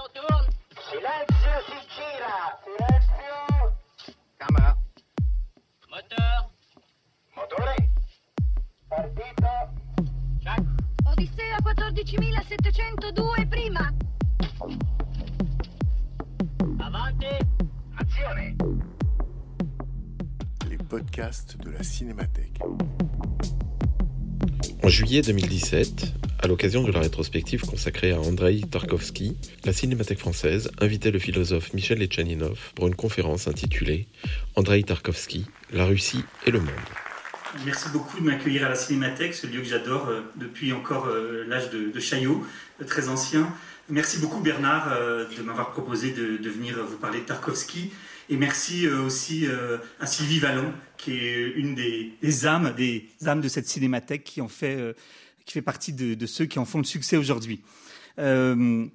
Silenzio si gira! Silenzio! Camera. Moteur. Motore! Partito! Check. Odissea 14702 prima. Avanti. Azione! Les podcasts de la Cinémathèque. En juillet 2017, à l'occasion de la rétrospective consacrée à Andrei Tarkovsky, la Cinémathèque française invitait le philosophe Michel Etchaninov pour une conférence intitulée Andrei Tarkovsky, la Russie et le monde. Merci beaucoup de m'accueillir à la Cinémathèque, ce lieu que j'adore euh, depuis encore euh, l'âge de, Chaillot, euh, très ancien. Merci beaucoup Bernard de m'avoir proposé de, venir vous parler de Tarkovsky. Et merci aussi à Sylvie Vallon, qui est une des, âmes, des âmes de cette Cinémathèque, qui en fait, qui fait partie de, ceux qui en font le succès aujourd'hui. Euh,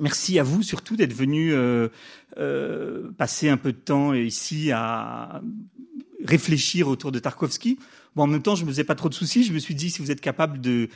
Merci à vous surtout d'être venu euh, euh, passer un peu de temps ici à réfléchir autour de Tarkovsky. Bon, en même temps, je me faisais pas trop de soucis. Je me suis dit, si vous êtes capable de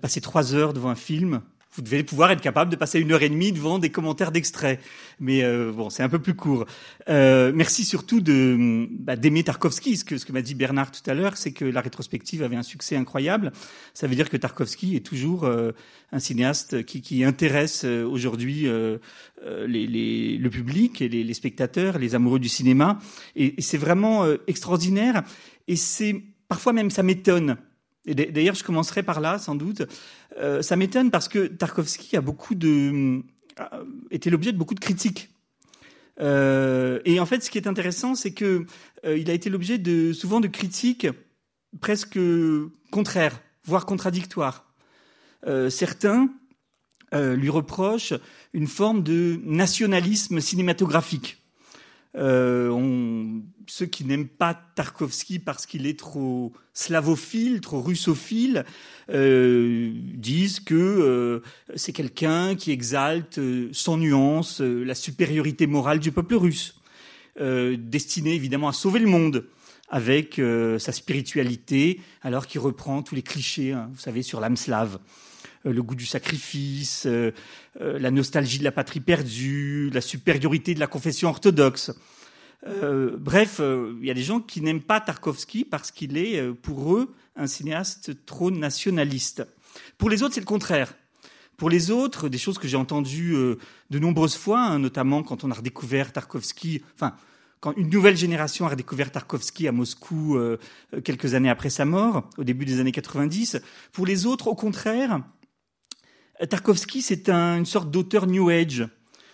passer trois heures devant un film, vous devez pouvoir être capable de passer une heure et demie devant des commentaires d'extraits. Mais euh, bon, c'est un peu plus court. Euh, merci surtout de bah, d'aimer Tarkovsky. Ce que, ce que m'a dit Bernard tout à l'heure, c'est que la rétrospective avait un succès incroyable. Ça veut dire que Tarkovsky est toujours euh, un cinéaste qui, qui intéresse euh, aujourd'hui euh, euh, les, les, le public et les, les, spectateurs, les amoureux du cinéma. Et, et c'est vraiment extraordinaire. Et c'est parfois même ça m'étonne. D'ailleurs, je commencerai par là, sans doute. Euh, ça m'étonne parce que Tarkovsky a beaucoup de été l'objet de beaucoup de critiques. Euh, et en fait, ce qui est intéressant, c'est que euh, il a été l'objet de souvent de critiques presque contraires, voire contradictoires. Euh, certains lui reprochent une forme de nationalisme cinématographique. Euh, on, ceux qui n'aiment pas Tarkovsky parce qu'il est trop slavophile, trop russophile, euh, disent que euh, c'est quelqu'un qui exalte sans nuance la supériorité morale du peuple russe, destiné évidemment à sauver le monde avec sa spiritualité, alors qu'il reprend tous les clichés, hein, vous savez, sur l'âme slave le goût du sacrifice, euh, euh, la nostalgie de la patrie perdue, la supériorité de la confession orthodoxe. Euh, bref, il y a des gens qui n'aiment pas Tarkovsky parce qu'il est, pour eux, un cinéaste trop nationaliste. Pour les autres, c'est le contraire. Pour les autres, des choses que j'ai entendues de nombreuses fois, hein, notamment quand on a redécouvert Tarkovsky, enfin, quand une nouvelle génération a redécouvert Tarkovsky à Moscou euh, quelques années après sa mort, au début des années 90. Pour les autres, au contraire, Tarkovsky, c'est un, une sorte d'auteur New Age,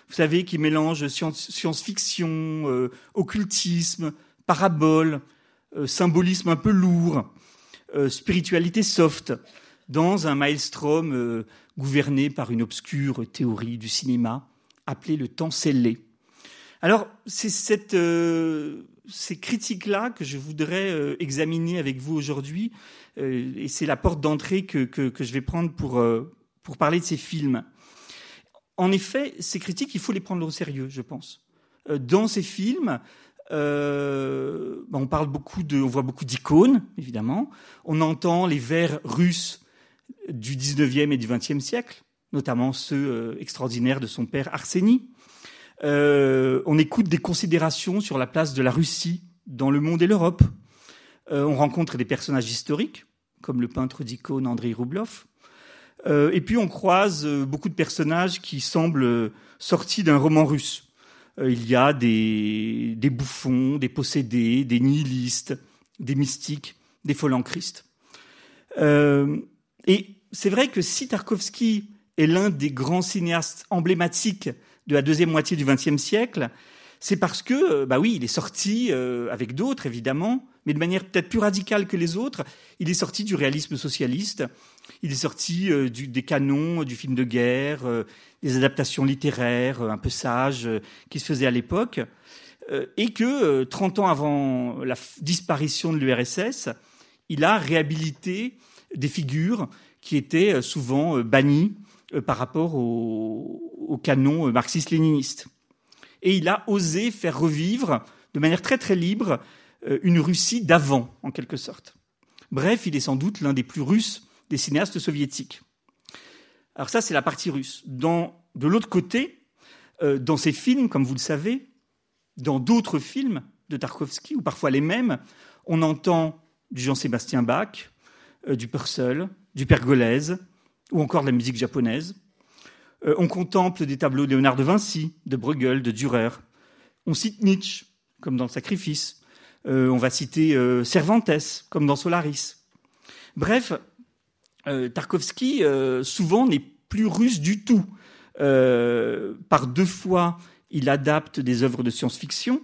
vous savez, qui mélange science-fiction, euh, occultisme, parabole, euh, symbolisme un peu lourd, euh, spiritualité soft, dans un maelstrom euh, gouverné par une obscure théorie du cinéma appelée le temps scellé. Alors, c'est cette, euh, ces critiques-là que je voudrais euh, examiner avec vous aujourd'hui, euh, et c'est la porte d'entrée que, que, je vais prendre pour, euh, pour parler de ces films. En effet, ces critiques, il faut les prendre au sérieux, je pense. Euh, dans ces films, euh, on parle beaucoup de, on voit beaucoup d'icônes, évidemment. On entend les vers russes du 19e et du 20e siècle, notamment ceux euh, extraordinaires de son père Arseny. Euh, on écoute des considérations sur la place de la Russie dans le monde et l'Europe. Euh, on rencontre des personnages historiques, comme le peintre d'icônes Andrei Roublov. Euh, et puis on croise euh, beaucoup de personnages qui semblent sortis d'un roman russe. Euh, il y a des, bouffons, des possédés, des nihilistes, des mystiques, des. Euh, et c'est vrai que si Tarkovsky est l'un des grands cinéastes emblématiques de la deuxième moitié du XXe siècle, c'est parce que, bah oui, il est sorti euh, avec d'autres évidemment, mais de manière peut-être plus radicale que les autres. Il est sorti du réalisme socialiste, il est sorti euh, des canons du film de guerre, euh, des adaptations littéraires un peu sages qui se faisaient à l'époque, et que 30 ans avant la disparition de l'URSS, il a réhabilité des figures qui étaient souvent bannies par rapport au, au canon marxiste-léniniste. Et il a osé faire revivre, de manière très très libre, une Russie d'avant, en quelque sorte. Bref, il est sans doute l'un des plus russes des cinéastes soviétiques. Alors ça, c'est la partie russe. De l'autre côté, Euh, dans ces films, comme vous le savez, dans d'autres films de Tarkovsky, ou parfois les mêmes, on entend du Jean-Sébastien Bach, euh, du Purcell, du Pergolèse, ou encore de la musique japonaise. Euh, on contemple des tableaux de Léonard de Vinci, de Bruegel, de Dürer. On cite Nietzsche, comme dans Sacrifice. On va citer Cervantes, comme dans Solaris. Bref, Tarkovsky, euh, souvent, n'est plus russe du tout. Euh, par deux fois, il adapte des œuvres de science-fiction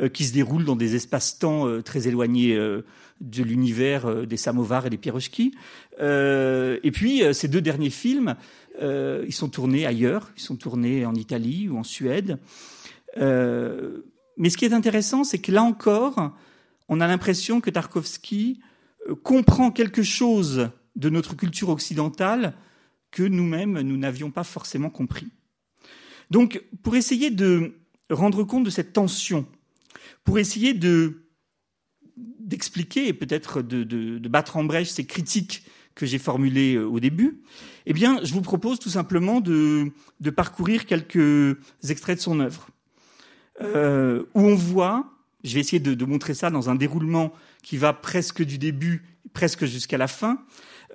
euh, qui se déroulent dans des espaces-temps euh, très éloignés euh, de l'univers euh, des samovars et des pirochki. Euh, et puis, euh, ces deux derniers films, euh, ils sont tournés ailleurs, ils sont tournés en Italie ou en Suède. Euh, mais ce qui est intéressant, c'est que là encore, on a l'impression que Tarkovsky euh, comprend quelque chose de notre culture occidentale que nous-mêmes, nous n'avions pas forcément compris. Donc, pour essayer de rendre compte de cette tension, pour essayer de d'expliquer et peut-être de, de, de, battre en brèche ces critiques que j'ai formulées euh, au début, eh bien, je vous propose tout simplement de, de parcourir quelques extraits de son œuvre, euh, où on voit, je vais essayer de, de, montrer ça dans un déroulement qui va presque du début, presque jusqu'à la fin,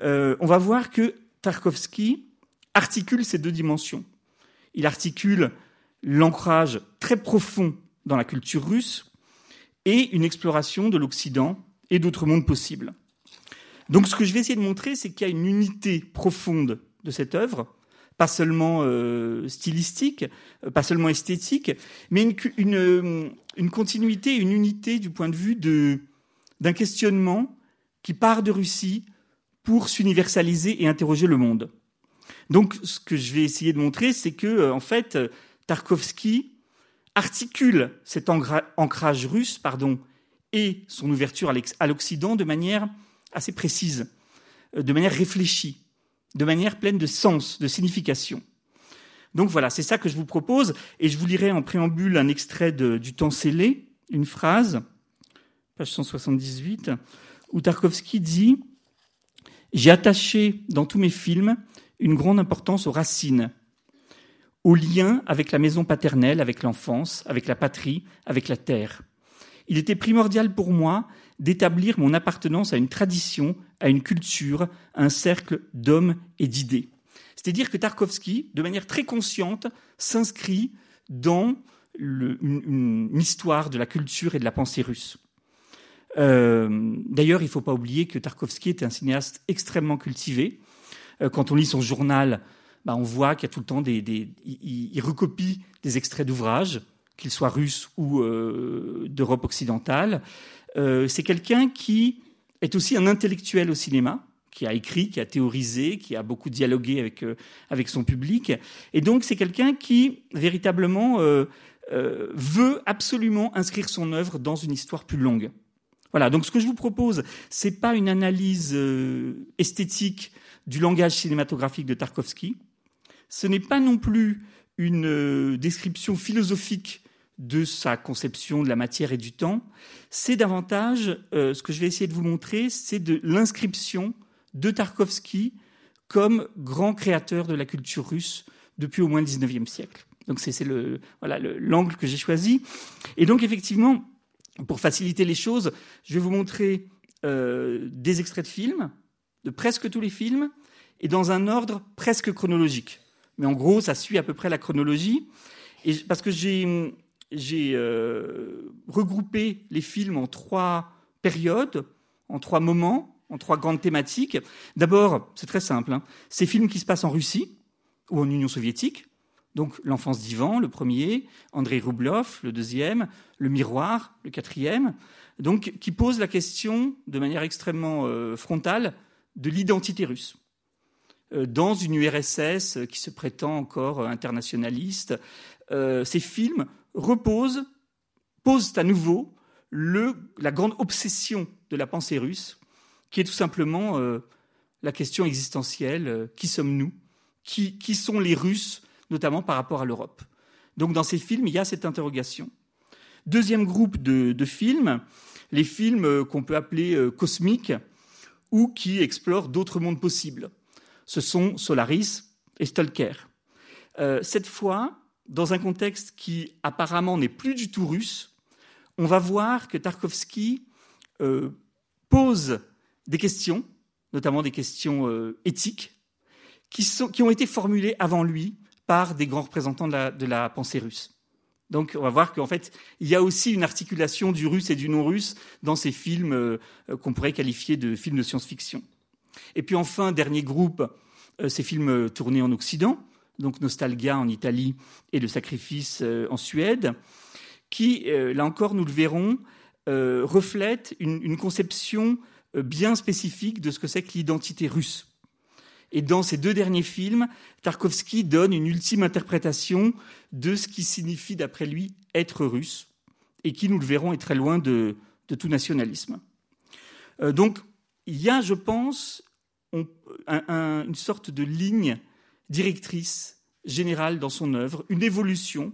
euh, on va voir que Tarkovsky articule ces deux dimensions. Il articule l'ancrage très profond dans la culture russe, et une exploration de l'Occident et d'autres mondes possibles. Donc ce que je vais essayer de montrer, c'est qu'il y a une unité profonde de cette œuvre, pas seulement euh, stylistique, pas seulement esthétique, mais une, une, une, continuité, une unité du point de vue d'un questionnement qui part de Russie pour s'universaliser et interroger le monde. Donc ce que je vais essayer de montrer, c'est que en fait, Tarkovsky articule cet ancrage russe pardon, et son ouverture à l'Occident de manière assez précise, de manière réfléchie, de manière pleine de sens, de signification. Donc voilà, c'est ça que je vous propose, et je vous lirai en préambule un extrait de, du temps scellé, une phrase, page 178, où Tarkovsky dit J'ai attaché dans tous mes films une grande importance aux racines, au lien avec la maison paternelle, avec l'enfance, avec la patrie, avec la terre. Il était primordial pour moi d'établir mon appartenance à une tradition, à une culture, à un cercle d'hommes et d'idées. C'est-à-dire que Tarkovsky, de manière très consciente, s'inscrit dans une, histoire de la culture et de la pensée russe. Euh, D'ailleurs, il ne faut pas oublier que Tarkovsky était un cinéaste extrêmement cultivé. Euh, quand on lit son journal, bah, on voit qu'il y a tout le temps des, des il, il, recopie des extraits d'ouvrages, qu'ils soient russes ou euh, d'Europe occidentale. Euh, c'est quelqu'un qui est aussi un intellectuel au cinéma, qui a écrit, qui a théorisé, qui a beaucoup dialogué avec euh, avec son public, et donc c'est quelqu'un qui véritablement euh, veut absolument inscrire son œuvre dans une histoire plus longue. Voilà. Donc ce que je vous propose, c'est pas une analyse esthétique du langage cinématographique de Tarkovsky ce n'est pas non plus une euh, description philosophique de sa conception de la matière et du temps, c'est davantage, euh, ce que je vais essayer de vous montrer, c'est de l'inscription de Tarkovsky comme grand créateur de la culture russe depuis au moins le 19e siècle. Donc c'est le voilà l'angle que j'ai choisi. Et donc effectivement, pour faciliter les choses, je vais vous montrer euh, des extraits de films, de presque tous les films, et dans un ordre presque chronologique mais en gros, ça suit à peu près la chronologie. Parce que j'ai j'ai euh, regroupé les films en trois périodes, en trois moments, en trois grandes thématiques. D'abord, c'est très simple, hein, ces films qui se passent en Russie ou en Union soviétique. Donc l'enfance d'Ivan, le premier, Andrei Roublov, le deuxième, le miroir, le quatrième, donc qui pose la question de manière extrêmement euh, frontale de l'identité russe dans une URSS qui se prétend encore internationaliste. Euh, ces films reposent, posent à nouveau la grande obsession de la pensée russe, qui est tout simplement euh, la question existentielle euh, qui sommes-nous? Qui sont les Russes, notamment par rapport à l'Europe Donc dans ces films, il y a cette interrogation. Deuxième groupe de, films, les films qu'on peut appeler cosmiques ou qui explorent d'autres mondes possibles ce sont Solaris et Stalker. Euh, cette fois, dans un contexte qui apparemment n'est plus du tout russe, on va voir que Tarkovsky euh, pose des questions, notamment des questions euh, éthiques, qui, ont été formulées avant lui par des grands représentants de la, pensée russe. Donc on va voir qu'en fait, il y a aussi une articulation du russe et du non-russe dans ces films euh, qu'on pourrait qualifier de films de science-fiction. Et puis enfin, dernier groupe, euh, ces films tournés en Occident, donc Nostalgia en Italie et Le Sacrifice euh, en Suède, qui, euh, là encore, nous le verrons, euh, reflètent une, conception bien spécifique de ce que c'est que l'identité russe. Et dans ces deux derniers films, Tarkovsky donne une ultime interprétation de ce qui signifie, d'après lui, être russe, et qui, nous le verrons, est très loin de, de tout nationalisme. Euh, donc, il y a, je pense, une sorte de ligne directrice générale dans son œuvre, une évolution.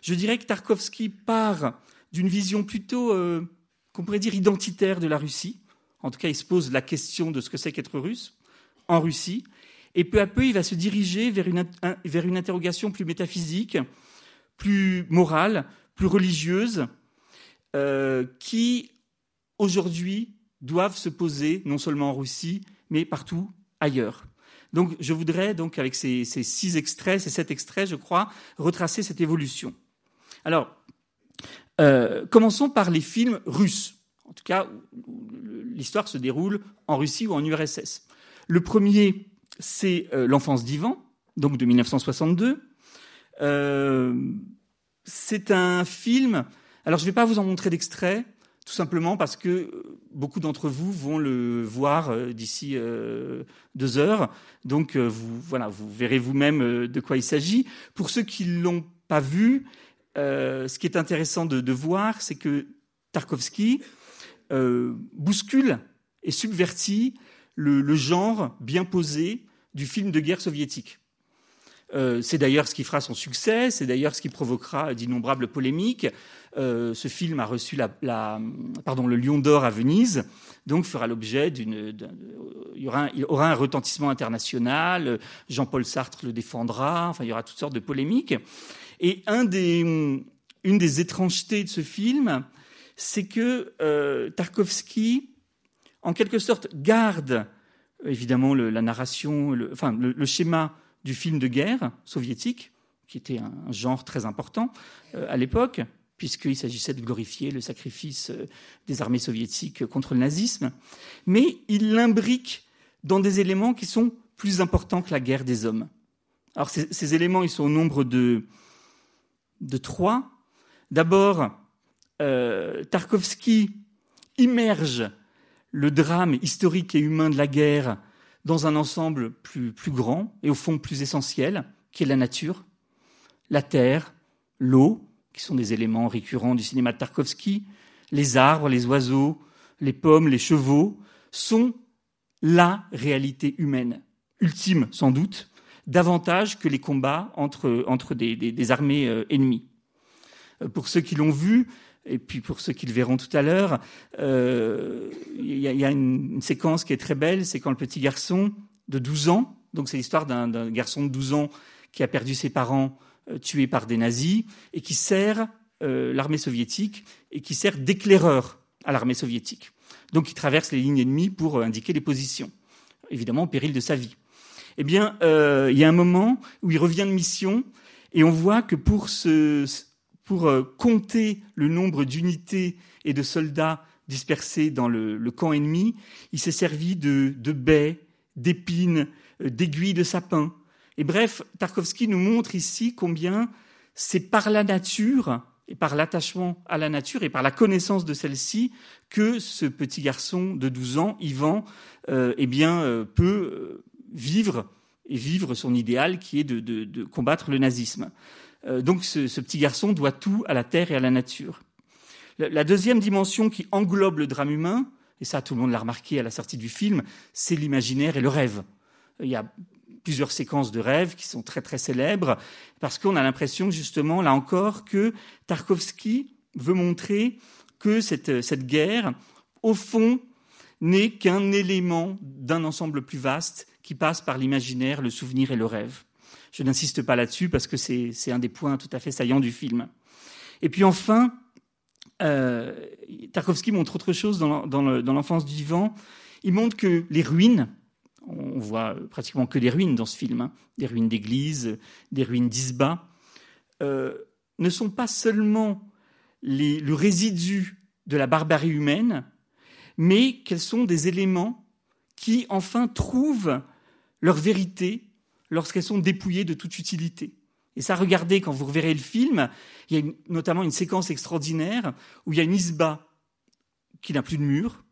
Je dirais que Tarkovsky part d'une vision plutôt, euh, qu'on pourrait dire, identitaire de la Russie. En tout cas, il se pose la question de ce que c'est qu'être russe en Russie. Et peu à peu, il va se diriger vers une, un, vers une interrogation plus métaphysique, plus morale, plus religieuse, euh, qui, aujourd'hui, doivent se poser non seulement en Russie, mais partout ailleurs. Donc, je voudrais, donc, avec ces, six extraits, ces sept extraits, je crois, retracer cette évolution. Alors, euh, commençons par les films russes. En tout cas, l'histoire se déroule en Russie ou en URSS. Le premier, c'est euh, L'enfance d'Ivan, donc de 1962. Euh, c'est un film. Alors, je ne vais pas vous en montrer d'extrait, tout simplement parce que beaucoup d'entre vous vont le voir euh, d'ici euh, deux heures. Donc, euh, vous, voilà, vous verrez vous-même euh, de quoi il s'agit. Pour ceux qui ne l'ont pas vu, euh, ce qui est intéressant de, de voir, c'est que Tarkovsky bouscule et subvertit le, le, genre bien posé du film de guerre soviétique. Euh, c'est d'ailleurs ce qui fera son succès, c'est d'ailleurs ce qui provoquera d'innombrables polémiques. Euh, ce film a reçu la, la, pardon, le Lion d'Or à Venise, donc fera l'objet d'une. Il y aura, un, il aura un retentissement international. Jean-Paul Sartre le défendra. Enfin, il y aura toutes sortes de polémiques. Et un des, une des étrangetés de ce film, c'est que euh, Tarkovsky, en quelque sorte, garde évidemment le, la narration, le, enfin le, schéma du film de guerre soviétique, qui était un genre très important euh, à l'époque, puisqu'il s'agissait de glorifier le sacrifice euh, des armées soviétiques contre le nazisme, mais il l'imbrique dans des éléments qui sont plus importants que la guerre des hommes. Alors ces, éléments, ils sont au nombre de, trois. D'abord, euh, Tarkovsky immerge le drame historique et humain de la guerre dans un ensemble plus, grand et au fond plus essentiel, qui est la nature, la terre, l'eau, qui sont des éléments récurrents du cinéma de Tarkovsky, les arbres, les oiseaux, les pommes, les chevaux, sont la réalité humaine, ultime sans doute, davantage que les combats entre, des, armées euh, ennemies. Pour ceux qui l'ont vu, et puis pour ceux qui le verront tout à l'heure, euh, il y, a, une, séquence qui est très belle, c'est quand le petit garçon de 12 ans, donc c'est l'histoire d'un garçon de 12 ans qui a perdu ses parents euh, tués par des nazis et qui sert euh, l'armée soviétique et qui sert d'éclaireur à l'armée soviétique. Donc il traverse les lignes ennemies pour indiquer les positions, évidemment au péril de sa vie. Eh bien, euh, il y a un moment où il revient de mission et on voit que pour ce, pour euh, compter le nombre d'unités et de soldats dispersés dans le, camp ennemi, il s'est servi de, baies, d'épines, euh, d'aiguilles de sapin. Et bref, Tarkovsky nous montre ici combien c'est par la nature et par l'attachement à la nature et par la connaissance de celle-ci que ce petit garçon de 12 ans, Ivan, euh, eh bien, peut vivre et vivre son idéal qui est de, de combattre le nazisme. Euh, donc ce, petit garçon doit tout à la terre et à la nature. La, deuxième dimension qui englobe le drame humain, et ça tout le monde l'a remarqué à la sortie du film, c'est l'imaginaire et le rêve. Il y a plusieurs séquences de rêves qui sont très très célèbres parce qu'on a l'impression justement là encore que Tarkovsky veut montrer que cette guerre au fond n'est qu'un élément d'un ensemble plus vaste qui passe par l'imaginaire, le souvenir et le rêve. Je n'insiste pas là-dessus parce que c'est un des points tout à fait saillants du film. Et puis enfin, euh, Tarkovsky montre autre chose dans, l'enfance du vivant. Il montre que les ruines, on voit pratiquement que des ruines dans ce film, hein, des ruines d'églises, des ruines d'isbas, euh, ne sont pas seulement le résidu de la barbarie humaine, mais qu'elles sont des éléments qui enfin trouvent leur vérité lorsqu'elles sont dépouillées de toute utilité. Et ça, regardez, quand vous reverrez le film, il y a notamment une séquence extraordinaire où il y a une isba qui n'a plus de mur,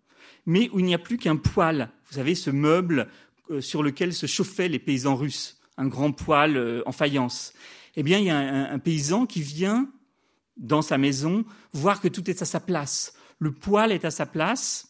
mais où il n'y a plus qu'un poêle. Vous savez, ce meuble euh, sur lequel se chauffaient les paysans russes, un grand poêle euh, en faïence. Eh bien, il y a un, paysan qui vient dans sa maison voir que tout est à sa place. Le poêle est à sa place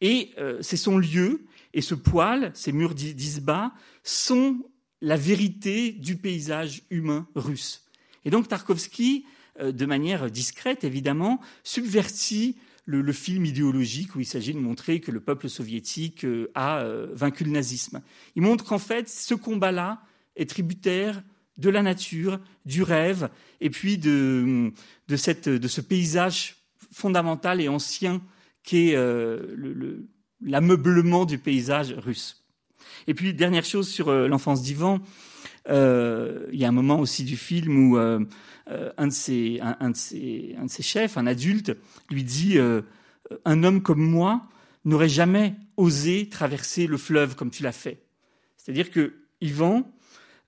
et euh, c'est son lieu. Et ce poêle, ces murs d'isba, sont la vérité du paysage humain russe. Et donc Tarkovsky, euh, de manière discrète évidemment, subvertit le, film idéologique où il s'agit de montrer que le peuple soviétique euh, a euh, vaincu le nazisme. Il montre qu'en fait, ce combat-là est tributaire de la nature, du rêve, et puis de, ce paysage fondamental et ancien qu'est l'ameublement du paysage russe. Et puis, dernière chose sur euh, l'enfance d'Ivan, euh, il y a un moment aussi du film où euh, un, de ses, un, de ses, un, de ses, chefs, un adulte, lui dit Un homme comme moi n'aurait jamais osé traverser le fleuve comme tu l'as fait. C'est-à-dire que Ivan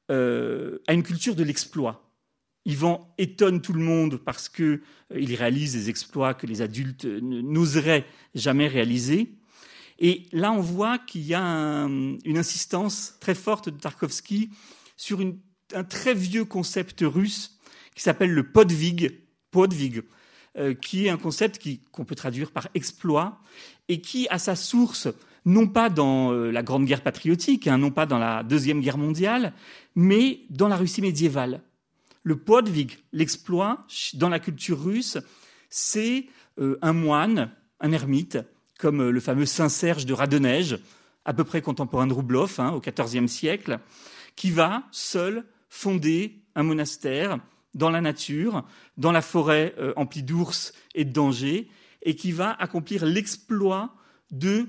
a une culture de l'exploit. Ivan étonne tout le monde parce qu'il réalise des exploits que les adultes n'oseraient jamais réaliser. Et là, on voit qu'il y a une insistance très forte de Tarkovsky sur un très vieux concept russe qui s'appelle le podvig, podvig euh, qui est un concept qu'on peut traduire par exploit et qui a sa source non pas dans euh, la Grande Guerre patriotique, hein, non pas dans la Deuxième Guerre mondiale, mais dans la Russie médiévale. Le podvig, l'exploit, dans la culture russe, c'est euh, un moine, un ermite, comme euh, le fameux Saint Serge de Radeneige, à peu près contemporain de Roublov, hein, au XIVe siècle, qui va seul fonder un monastère dans la nature, dans la forêt euh, emplie d'ours et de dangers, et qui va accomplir l'exploit de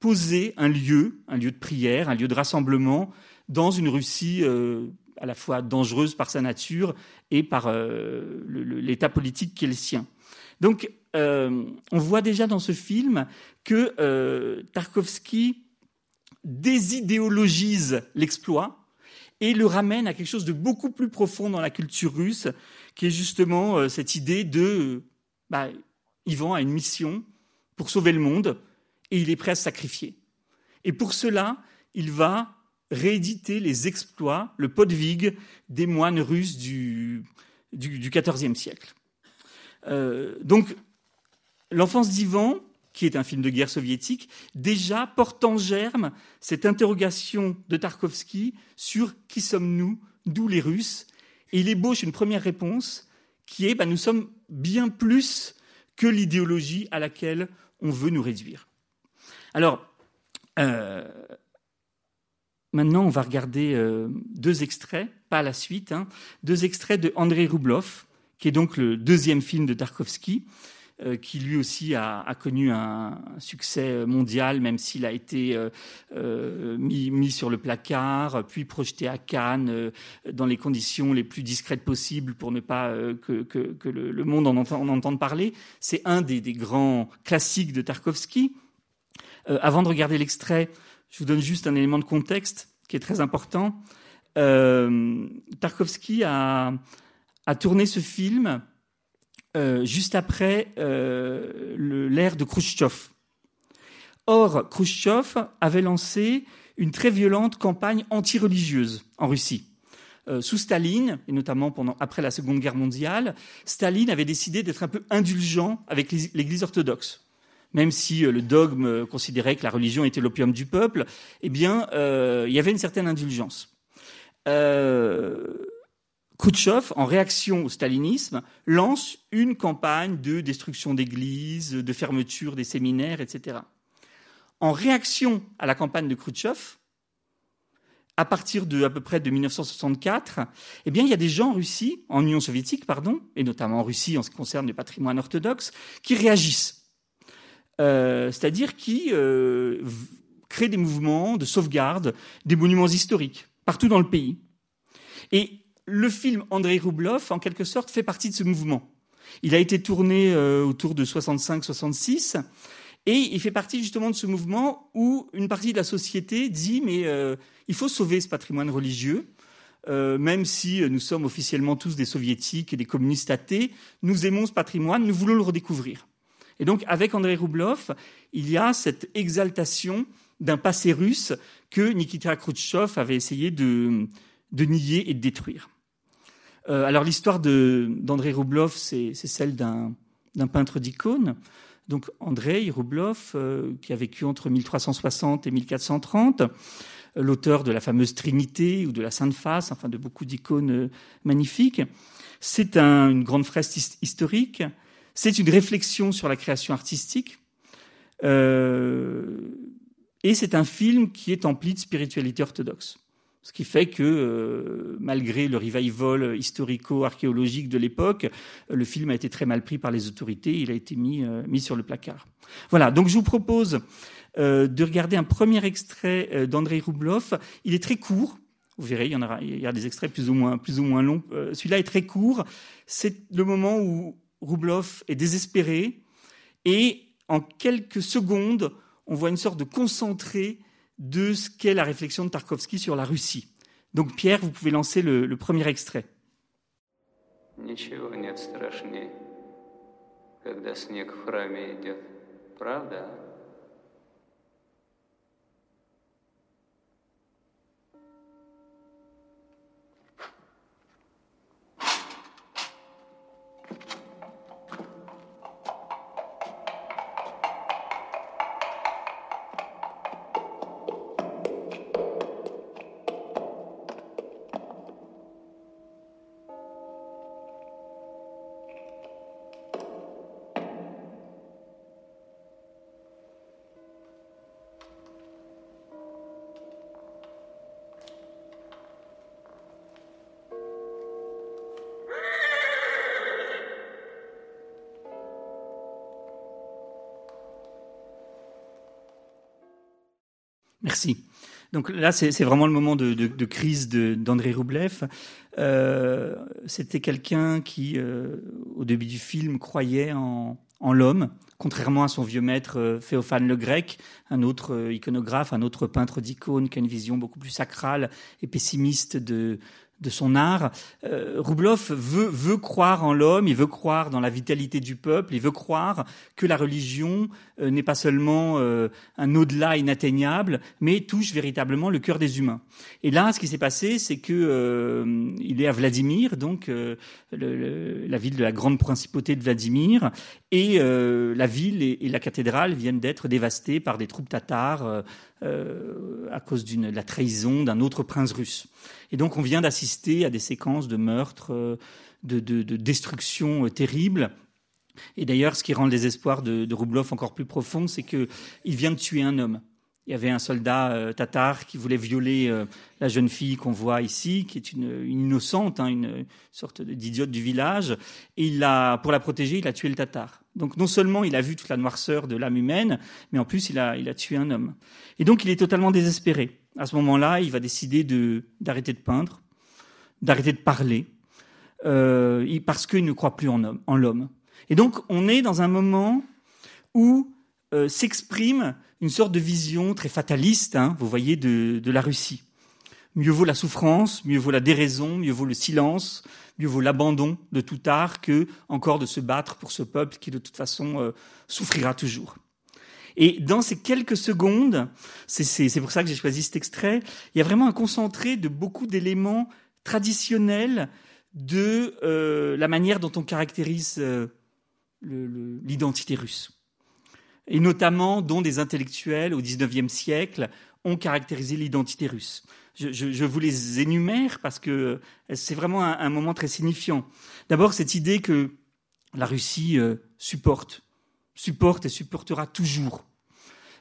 poser un lieu, un lieu de prière, un lieu de rassemblement dans une Russie euh, à la fois dangereuse par sa nature et par l'état politique qui est le sien. Donc, on voit déjà dans ce film que euh, Tarkovsky désidéologise l'exploit et le ramène à quelque chose de beaucoup plus profond dans la culture russe, qui est justement euh, cette idée de bah, a une mission pour sauver le monde et il est prêt à se sacrifier. Et pour cela, il va rééditer les exploits, le podvig des moines russes du, du, XIVe siècle. Euh, donc, l'enfance d'Ivan, qui est un film de guerre soviétique, déjà porte en germe cette interrogation de Tarkovsky sur qui sommes-nous, d'où les Russes, et il ébauche une première réponse qui est bah, nous sommes bien plus que l'idéologie à laquelle on veut nous réduire. Alors, euh, maintenant, on va regarder euh, deux extraits, pas la suite, hein, deux extraits de Andrei Roublov, qui est donc le deuxième film de Tarkovsky. Euh, qui lui aussi a, connu un, succès mondial, même s'il a été euh, euh, mis, sur le placard, puis projeté à Cannes dans les conditions les plus discrètes possibles pour ne pas que, le, monde en, entende parler. C'est un des, grands classiques de Tarkovsky. avant de regarder l'extrait, je vous donne juste un élément de contexte qui est très important. Tarkovsky a, a tourné ce film euh, juste après euh, l'ère de Khrushchev. Or, Khrushchev avait lancé une très violente campagne anti-religieuse en Russie. Euh, sous Staline, et notamment après la Seconde Guerre mondiale, Staline avait décidé d'être un peu indulgent avec l'Église orthodoxe. Même si le dogme considérait que la religion était l'opium du peuple, eh bien, il y avait une certaine indulgence. Khrouchtchev, en réaction au stalinisme, lance une campagne de destruction d'églises, de fermeture des séminaires, etc. En réaction à la campagne de Khrouchtchev, à partir de à peu près de 1964, eh bien, il y a des gens en Russie, en Union soviétique, pardon, et notamment en Russie en ce qui concerne le patrimoine orthodoxe, qui réagissent. Euh, c'est-à-dire qui euh, créent des mouvements de sauvegarde des monuments historiques partout dans le pays. Et le film Andrei Roublov, en quelque sorte, fait partie de ce mouvement. Il a été tourné euh, autour de 65-66 et il fait partie justement de ce mouvement où une partie de la société dit mais euh, il faut sauver ce patrimoine religieux. Euh, même si nous sommes officiellement tous des soviétiques et des communistes athées, nous aimons ce patrimoine, nous voulons le redécouvrir. Et donc, avec Andrei Roublov, il y a cette exaltation d'un passé russe que Nikita Khrouchtchev avait essayé de nier et de détruire. Euh, alors l'histoire d'Andrei Roublov, c'est celle d'un peintre d'icônes. Donc Andrei Roublov, euh, qui a vécu entre 1360 et 1430, euh, l'auteur de la fameuse Trinité ou de la Sainte Face, enfin de beaucoup d'icônes magnifiques. C'est un, une grande fresque historique. C'est une réflexion sur la création artistique. et c'est un film qui est empli de spiritualité orthodoxe. Ce qui fait que, euh, malgré le revival historico-archéologique de l'époque, le film a été très mal pris par les autorités. Il a été mis, euh, mis sur le placard. Voilà. Donc, je vous propose euh, de regarder un premier extrait d'Andrei Roublov. Il est très court. Vous verrez, il y en aura, il y a des extraits plus ou moins, plus ou moins longs. Celui-là est très court. C'est le moment où Roublov est désespéré et en quelques secondes, on voit une sorte de concentré de ce qu'est la réflexion de Tarkovsky sur la Russie. Donc Pierre, vous pouvez lancer le, le premier extrait. Ничего нет страшнее, когда снег в храме идет. Правда? Donc là, c'est vraiment le moment de, de, de crise d'André Roublev. Euh, C'était quelqu'un qui, euh, au début du film, croyait en, l'homme, contrairement à son vieux maître euh, Théophane le Grec, un autre iconographe, un autre peintre d'icônes qui a une vision beaucoup plus sacrale et pessimiste de, de son art. Euh, Roublov veut, veut croire en l'homme, il veut croire dans la vitalité du peuple, il veut croire que la religion euh, n'est pas seulement euh, un au-delà inatteignable, mais touche véritablement le cœur des humains. Et là, ce qui s'est passé, c'est que euh, il est à Vladimir, donc le, le, la ville de la grande principauté de Vladimir, et la ville et, et, la cathédrale viennent d'être dévastées par des troupes tatars à cause de la trahison d'un autre prince russe. Et donc on vient d'assister à des séquences de meurtres, euh, de, de, de destruction euh, terribles. Et d'ailleurs, ce qui rend le désespoir de, de encore plus profond, c'est qu'il vient de tuer un homme. Il y avait un soldat euh, tatar qui voulait violer euh, la jeune fille qu'on voit ici, qui est une, innocente, hein, une sorte d'idiote du village. Et il a, pour la protéger, il a tué le tatar. Donc non seulement il a vu toute la noirceur de l'âme humaine, mais en plus il a, il a tué un homme. Et donc il est totalement désespéré. À ce moment-là, il va décider de, d'arrêter de peindre, d'arrêter de parler, euh, parce qu'il ne croit plus en, homme, en l'homme. Et donc on est dans un moment où euh, s'exprime une sorte de vision très fataliste, hein, vous voyez, de, de la Russie. Mieux vaut la souffrance, mieux vaut la déraison, mieux vaut le silence, mieux vaut l'abandon de tout art que encore de se battre pour ce peuple qui de toute façon euh, souffrira toujours. Et dans ces quelques secondes, c'est pour ça que j'ai choisi cet extrait, il y a vraiment un concentré de beaucoup d'éléments traditionnels de euh, la manière dont on caractérise euh, l'identité russe. Et notamment dont des intellectuels au XIXe siècle ont caractérisé l'identité russe. Je, vous les énumère parce que c'est vraiment un, un, moment très signifiant. D'abord, cette idée que la Russie euh, supporte, supporte et supportera toujours.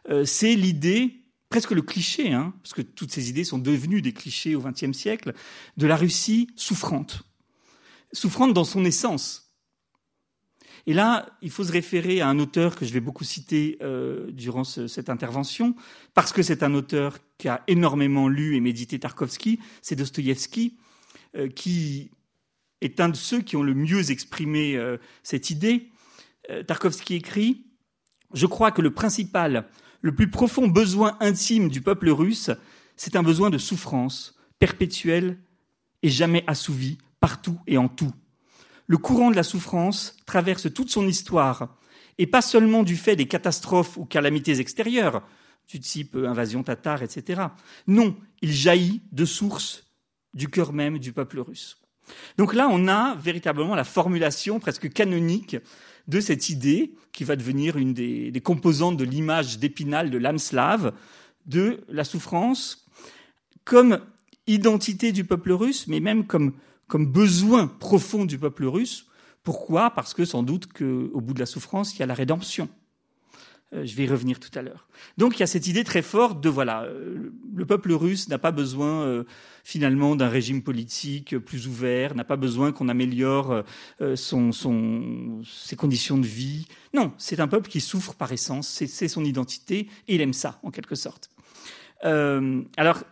Euh, c'est l'idée presque le cliché, hein, parce que toutes ces idées sont devenues des clichés au XXe siècle, de la Russie souffrante, souffrante dans son essence. Et là, il faut se référer à un auteur que je vais beaucoup citer euh, durant ce, cette intervention, parce que c'est un auteur qui a énormément lu et médité Tarkovsky, c'est Dostoïevski, euh, qui est un de ceux qui ont le mieux exprimé euh, cette idée. Tarkovsky écrit Je crois que le principal, le plus profond besoin intime du peuple russe, c'est un besoin de souffrance, perpétuel et jamais assouvi, partout et en tout. Le courant de la souffrance traverse toute son histoire, et pas seulement du fait des catastrophes ou calamités extérieures, du type euh, invasion tatare, etc. Non, il jaillit de source du cœur même du peuple russe. Donc là, on a véritablement la formulation presque canonique de cette idée qui va devenir une des, des composantes de l'image d'Épinal de l'âme slave, de la souffrance comme identité du peuple russe, mais même comme, comme besoin profond du peuple russe. Pourquoi? Parce que sans doute qu'au bout de la souffrance, il y a la rédemption. Euh, je vais y revenir tout à l'heure. Donc il y a cette idée très forte de voilà, euh, le peuple russe n'a pas besoin euh, finalement d'un régime politique plus ouvert, n'a pas besoin qu'on améliore ses conditions de vie. Non, c'est un peuple qui souffre par essence, c'est son identité et il aime ça en quelque sorte. Alors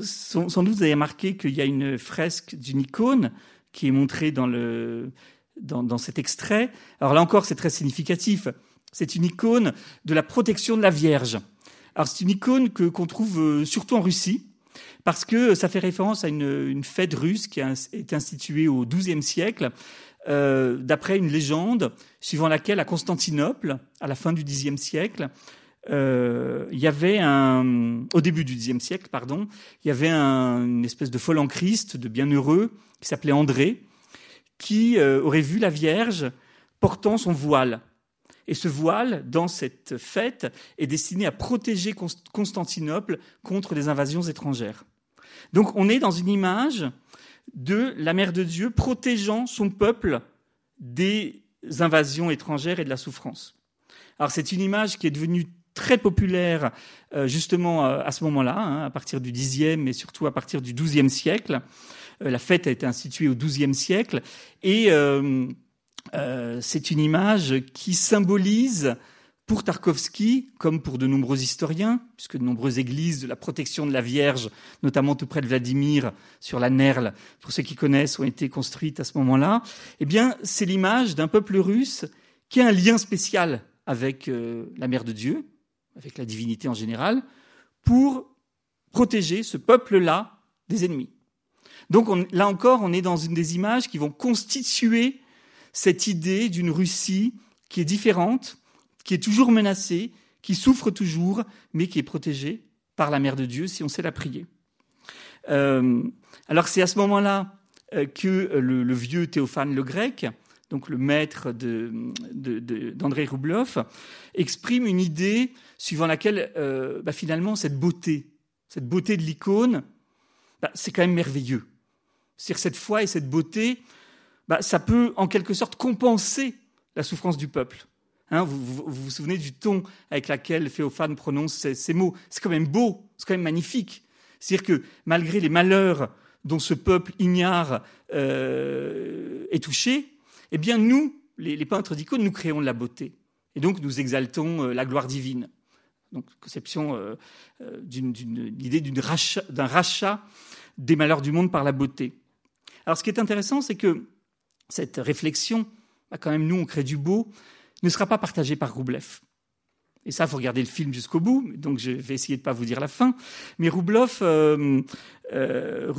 sans, doute vous avez remarqué qu'il y a une fresque d'une icône qui est montrée dans, le, dans, cet extrait. Alors là encore, c'est très significatif. C'est une icône de la protection de la Vierge. Alors c'est une icône que qu'on trouve euh, surtout en Russie parce que ça fait référence à une, fête russe qui été instituée au XIIe siècle euh, d'après une légende suivant laquelle à Constantinople, à la fin du Xe siècle, euh, il y avait un, au début du Xe siècle, pardon, il y avait un, une espèce de fol en Christ, de bienheureux, qui s'appelait André, qui euh, aurait vu la Vierge portant son voile. Et ce voile, dans cette fête, est destiné à protéger Constantinople contre des invasions étrangères. Donc on est dans une image de la Mère de Dieu protégeant son peuple des invasions étrangères et de la souffrance. Alors c'est une image qui est devenue très populaire euh, justement euh, à ce moment-là, hein, à partir du Xe et surtout à partir du XIIe siècle. Euh, la fête a été instituée au XIIe siècle et euh, euh, c'est une image qui symbolise pour Tarkovsky, comme pour de nombreux historiens, puisque de nombreuses églises de la protection de la Vierge, notamment tout près de Vladimir, sur la Nerle, pour ceux qui connaissent, ont été construites à ce moment-là, eh bien, c'est l'image d'un peuple russe qui a un lien spécial avec euh, la Mère de Dieu, avec la divinité en général, pour protéger ce peuple-là des ennemis. Donc on, là encore, on est dans une des images qui vont constituer cette idée d'une Russie qui est différente, qui est toujours menacée, qui souffre toujours, mais qui est protégée par la Mère de Dieu si on sait la prier. Euh, alors c'est à ce moment-là euh, que le, le, vieux Théophane le Grec, donc le maître d'André Roublev, exprime une idée suivant laquelle euh, bah, finalement cette beauté, cette beauté de l'icône, bah, c'est quand même merveilleux. C'est-à-dire cette foi et cette beauté, bah, ça peut en quelque sorte compenser la souffrance du peuple. Hein, vous, vous, souvenez du ton avec lequel Théophane prononce ces, ces mots. C'est quand même beau, c'est quand même magnifique. C'est-à-dire que malgré les malheurs dont ce peuple ignare euh, est touché, eh bien nous, les, peintres d'icônes, nous créons de la beauté. Et donc nous exaltons euh, la gloire divine. Donc conception euh, euh d'une idée d'un rachat, rachat des malheurs du monde par la beauté. Alors ce qui est intéressant, c'est que cette réflexion, bah, quand même nous on crée du beau, ne sera pas partagée par Roublev. Et ça, faut regarder le film jusqu'au bout, donc je vais essayer de ne pas vous dire la fin. Mais Roublev, euh, euh,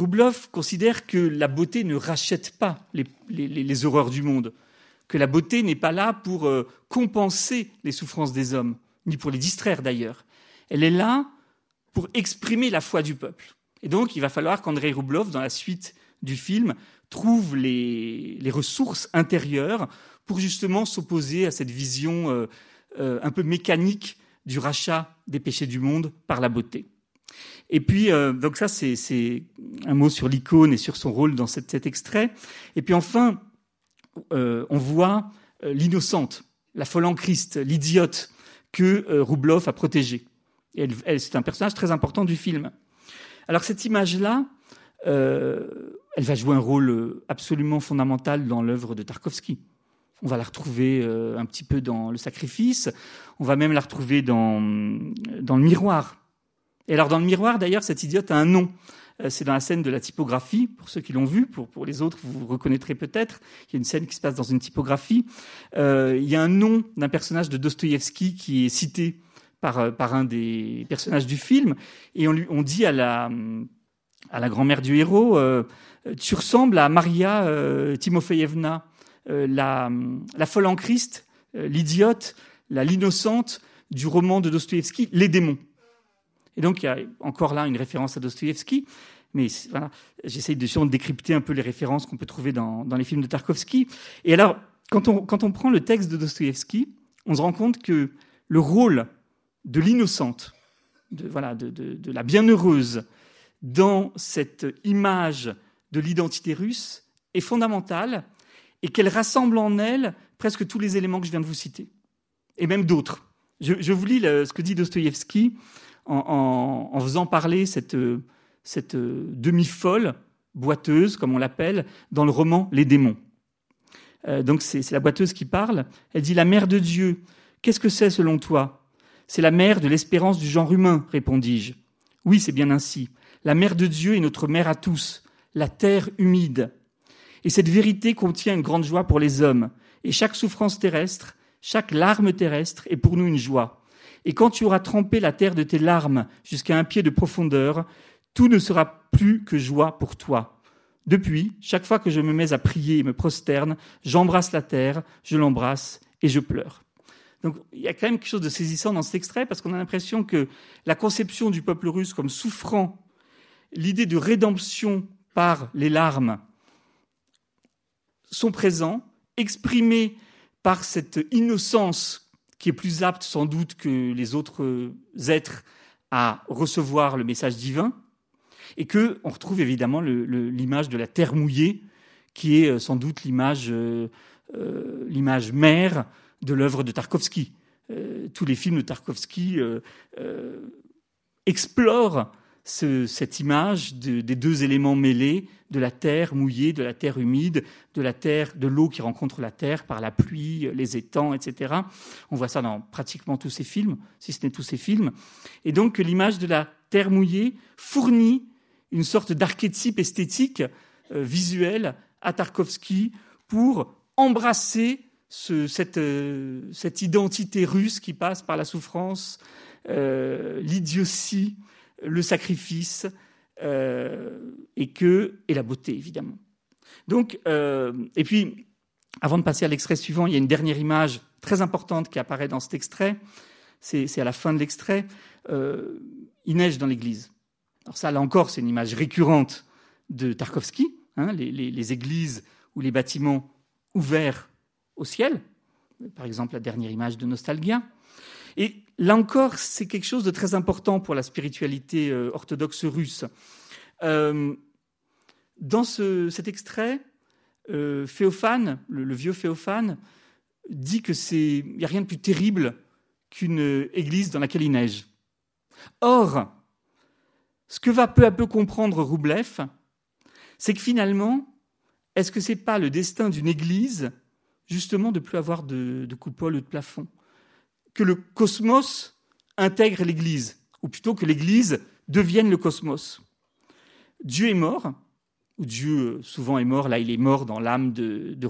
considère que la beauté ne rachète pas les, horreurs du monde, que la beauté n'est pas là pour euh, compenser les souffrances des hommes, ni pour les distraire d'ailleurs. Elle est là pour exprimer la foi du peuple. Et donc, il va falloir qu'Andrei Roublev, dans la suite du film, trouve les, les ressources intérieures pour justement s'opposer à cette vision euh, un peu mécanique du rachat des péchés du monde par la beauté. Et puis, euh, donc ça, c'est un mot sur l'icône et sur son rôle dans cet, extrait. Et puis enfin, euh, on voit l'innocente, la folle en Christ, l'idiote que Roublev a protégée. Elle- c'est un personnage très important du film. Alors cette image-là, elle va jouer un rôle absolument fondamental dans l'œuvre de Tarkovsky. On va la retrouver euh, un petit peu dans Le Sacrifice, on va même la retrouver dans, dans Le Miroir. Et alors dans Le Miroir, d'ailleurs, cette idiote a un nom. Euh, C'est dans la scène de la typographie, pour ceux qui l'ont vu, pour, pour les autres, vous reconnaîtrez peut-être. Il y a une scène qui se passe dans une typographie. Euh, il y a un nom d'un personnage de Dostoïevski qui est cité par, par un des personnages du film, et on, lui, on dit à la, à la grand-mère du héros, tu ressembles à Maria Timofeyevna, la, la folle en Christ, euh, l'idiote, l'innocente du roman de Dostoïevski, Les démons. Et donc il y a encore là une référence à Dostoïevski, mais voilà, j'essaye de, de décrypter un peu les références qu'on peut trouver dans, les films de Tarkovsky. Et alors, quand on, quand on prend le texte de Dostoïevski, on se rend compte que le rôle de l'innocente, de, voilà, de, de, la bienheureuse, dans cette image de l'identité russe est fondamentale et qu'elle rassemble en elle presque tous les éléments que je viens de vous citer, et même d'autres. Je, vous lis ce que dit Dostoïevski en, faisant parler cette, euh, demi-folle, boiteuse, comme on l'appelle, dans le roman Les démons. Euh, donc c'est la boiteuse qui parle. Elle dit La mère de Dieu, qu'est-ce que c'est selon toi? C'est la mère de l'espérance du genre humain, répondis-je. Oui, c'est bien ainsi. La mère de Dieu est notre mère à tous, la terre humide. Et cette vérité contient une grande joie pour les hommes. Et chaque souffrance terrestre, chaque larme terrestre est pour nous une joie. Et quand tu auras trempé la terre de tes larmes jusqu'à un pied de profondeur, tout ne sera plus que joie pour toi. Depuis, chaque fois que je me mets à prier et me prosterne, j'embrasse la terre, je l'embrasse et je pleure. Donc il y a quand même quelque chose de saisissant dans cet extrait parce qu'on a l'impression que la conception du peuple russe comme souffrant, l'idée de rédemption par les larmes sont présents, exprimés par cette innocence qui est plus apte sans doute que les autres êtres à recevoir le message divin, et que on retrouve évidemment l'image de la terre mouillée, qui est euh, sans doute l'image euh, euh, l'image mère de l'œuvre de Tarkovsky. Tous les films de Tarkovsky explorent ce- cette image de- des deux éléments mêlés, de la terre mouillée, de la terre humide, de la terre, de l'eau qui rencontre la terre par la pluie, les étangs, etc. On voit ça dans pratiquement tous ces films, si ce n'est tous ces films. Et donc l'image de la terre mouillée fournit une sorte d'archétype esthétique euh, visuel à Tarkovsky pour embrasser euh, cette identité russe qui passe par la souffrance, euh, l'idiotie, le sacrifice euh, et que et la beauté évidemment. Donc euh, et puis avant de passer à l'extrait suivant, il y a une dernière image très importante qui apparaît dans cet extrait. C'est à la fin de l'extrait. Euh, il neige dans l'église. Alors ça, là encore, c'est une image récurrente de Tarkovsky, hein, les, les- les églises ou les bâtiments ouverts au ciel. Par exemple, la dernière image de Nostalgia. Et là encore, c'est quelque chose de très important pour la spiritualité euh, orthodoxe russe. Euh, dans ce- cet extrait, euh, le, vieux Féophane, dit que c'est n'y a rien de plus terrible qu'une église dans laquelle il neige. Or, ce que va peu à peu comprendre Roublev, c'est que finalement, est-ce que c'est pas le destin d'une église, justement, de plus avoir de, de coupole ou de plafond Que le cosmos intègre l'église, ou plutôt que l'église devienne le cosmos. Dieu est mort, ou Dieu euh, souvent est mort, là il est mort dans l'âme de, de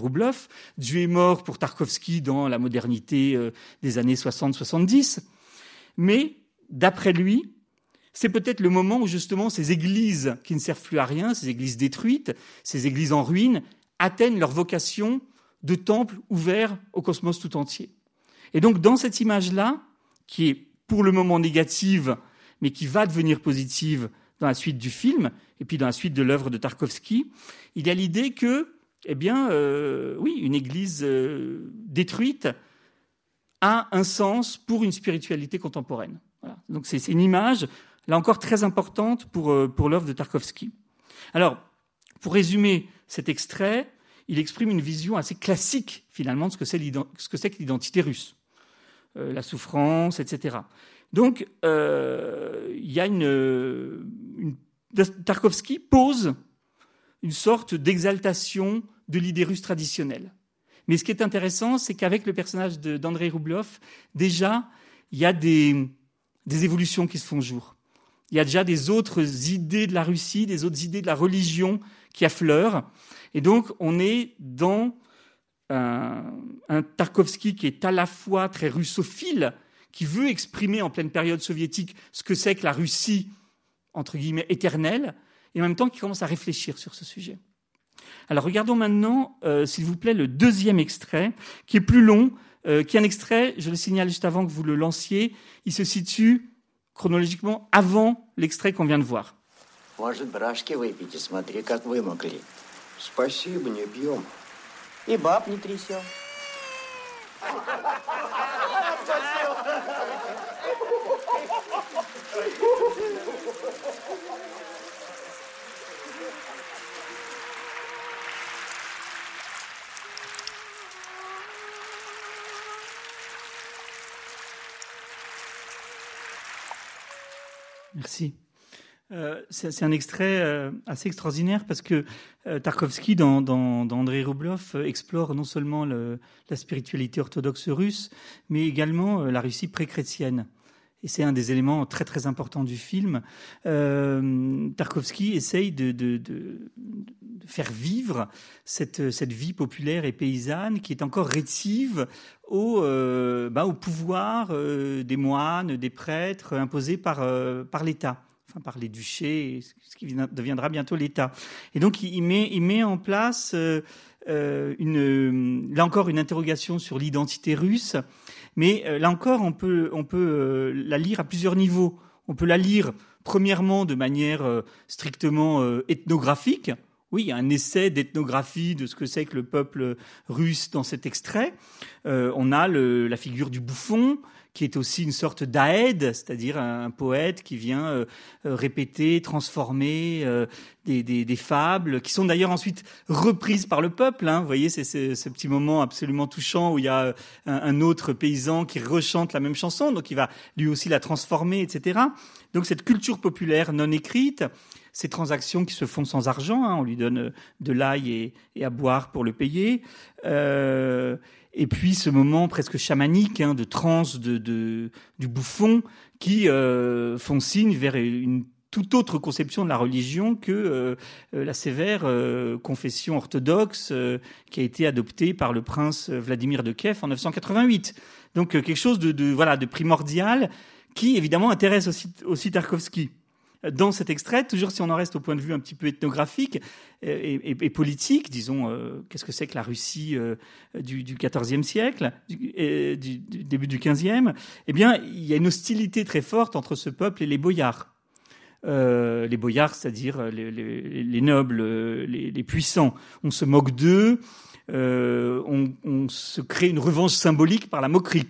Dieu est mort pour Tarkovsky dans la modernité euh, des années 60-70, mais d'après lui, c'est peut-être le moment où justement ces églises qui ne servent plus à rien, ces églises détruites, ces églises en ruine, atteignent leur vocation de temple ouvert au cosmos tout entier. Et donc dans cette image-là, qui est pour le moment négative, mais qui va devenir positive dans la suite du film, et puis dans la suite de l'œuvre de Tarkovsky, il y a l'idée que, eh bien, euh, oui, une église euh, détruite a un sens pour une spiritualité contemporaine. Voilà. Donc c'est une image, là encore, très importante pour, euh, pour l'œuvre de Tarkovsky. Alors, pour résumer cet extrait, il exprime une vision assez classique, finalement, de ce que c'est que l'identité russe. Euh, la souffrance, etc. Donc, euh, il y a une, Tarkovsky pose une sorte d'exaltation de l'idée russe traditionnelle. Mais ce qui est intéressant, c'est qu'avec le personnage d'Andrei Roublev, déjà, il y a des évolutions qui se font jour. Il y a déjà des autres idées de la Russie, des autres idées de la religion qui affleurent. Et donc, on est dans un, Tarkovsky qui est à la fois très russophile, qui veut exprimer en pleine période soviétique ce que c'est que la Russie, entre guillemets, éternelle, et en même temps qui commence à réfléchir sur ce sujet. Alors regardons maintenant, euh, s'il vous plaît, le deuxième extrait, qui est plus long, euh, qui est un extrait, je le signale juste avant que vous le lanciez, il se situe chronologiquement avant l'extrait qu'on vient de voir. Спасибо, не пьем. И баб не трясем. Merci. Euh, c'est un extrait euh, assez extraordinaire parce que euh, Tarkovsky, dans, dans, Rublev, explore non seulement le, la spiritualité orthodoxe russe, mais également la Russie pré-chrétienne. Et c'est un des éléments très très importants du film. Tarkovsky essaye de, faire vivre cette, vie populaire et paysanne qui est encore rétive au, bah, au pouvoir des moines, des prêtres imposés par l'État par les duchés, ce qui deviendra bientôt l'État. Et donc il met, en place euh, euh, une, là encore une interrogation sur l'identité russe, mais euh, là encore on peut, la lire à plusieurs niveaux. On peut la lire premièrement de manière strictement ethnographique. Oui, il y a un essai d'ethnographie de ce que c'est que le peuple russe dans cet extrait. on a la figure du bouffon, qui est aussi une sorte d'aède, c'est-à-dire un, poète qui vient euh, euh, répéter, transformer euh, des, fables, qui sont d'ailleurs ensuite reprises par le peuple. Hein. Vous voyez, c'est ce petit moment absolument touchant où il y a un, autre paysan qui rechante la même chanson, donc il va lui aussi la transformer, etc. Donc cette culture populaire non écrite, ces transactions qui se font sans argent, hein, on lui donne de l'ail et, à boire pour le payer. Et puis ce moment presque chamanique hein, de transe de, du bouffon qui euh, font signe vers une toute autre conception de la religion que euh, la sévère euh, confession orthodoxe euh, qui a été adoptée par le prince Vladimir de Kiev en 988. Donc quelque chose de, de, voilà de primordial qui évidemment intéresse aussi, aussi Tarkovsky dans cet extrait, toujours si on en reste au point de vue un petit peu ethnographique et, politique, disons, euh, qu'est-ce que c'est que la Russie euh, du, XIVe siècle, du, début du XVe Eh bien, il y a une hostilité très forte entre ce peuple et les boyards. Euh, les boyards, c'est-à-dire les, les, les, nobles, les, puissants. On se moque d'eux, on, se crée une revanche symbolique par la moquerie.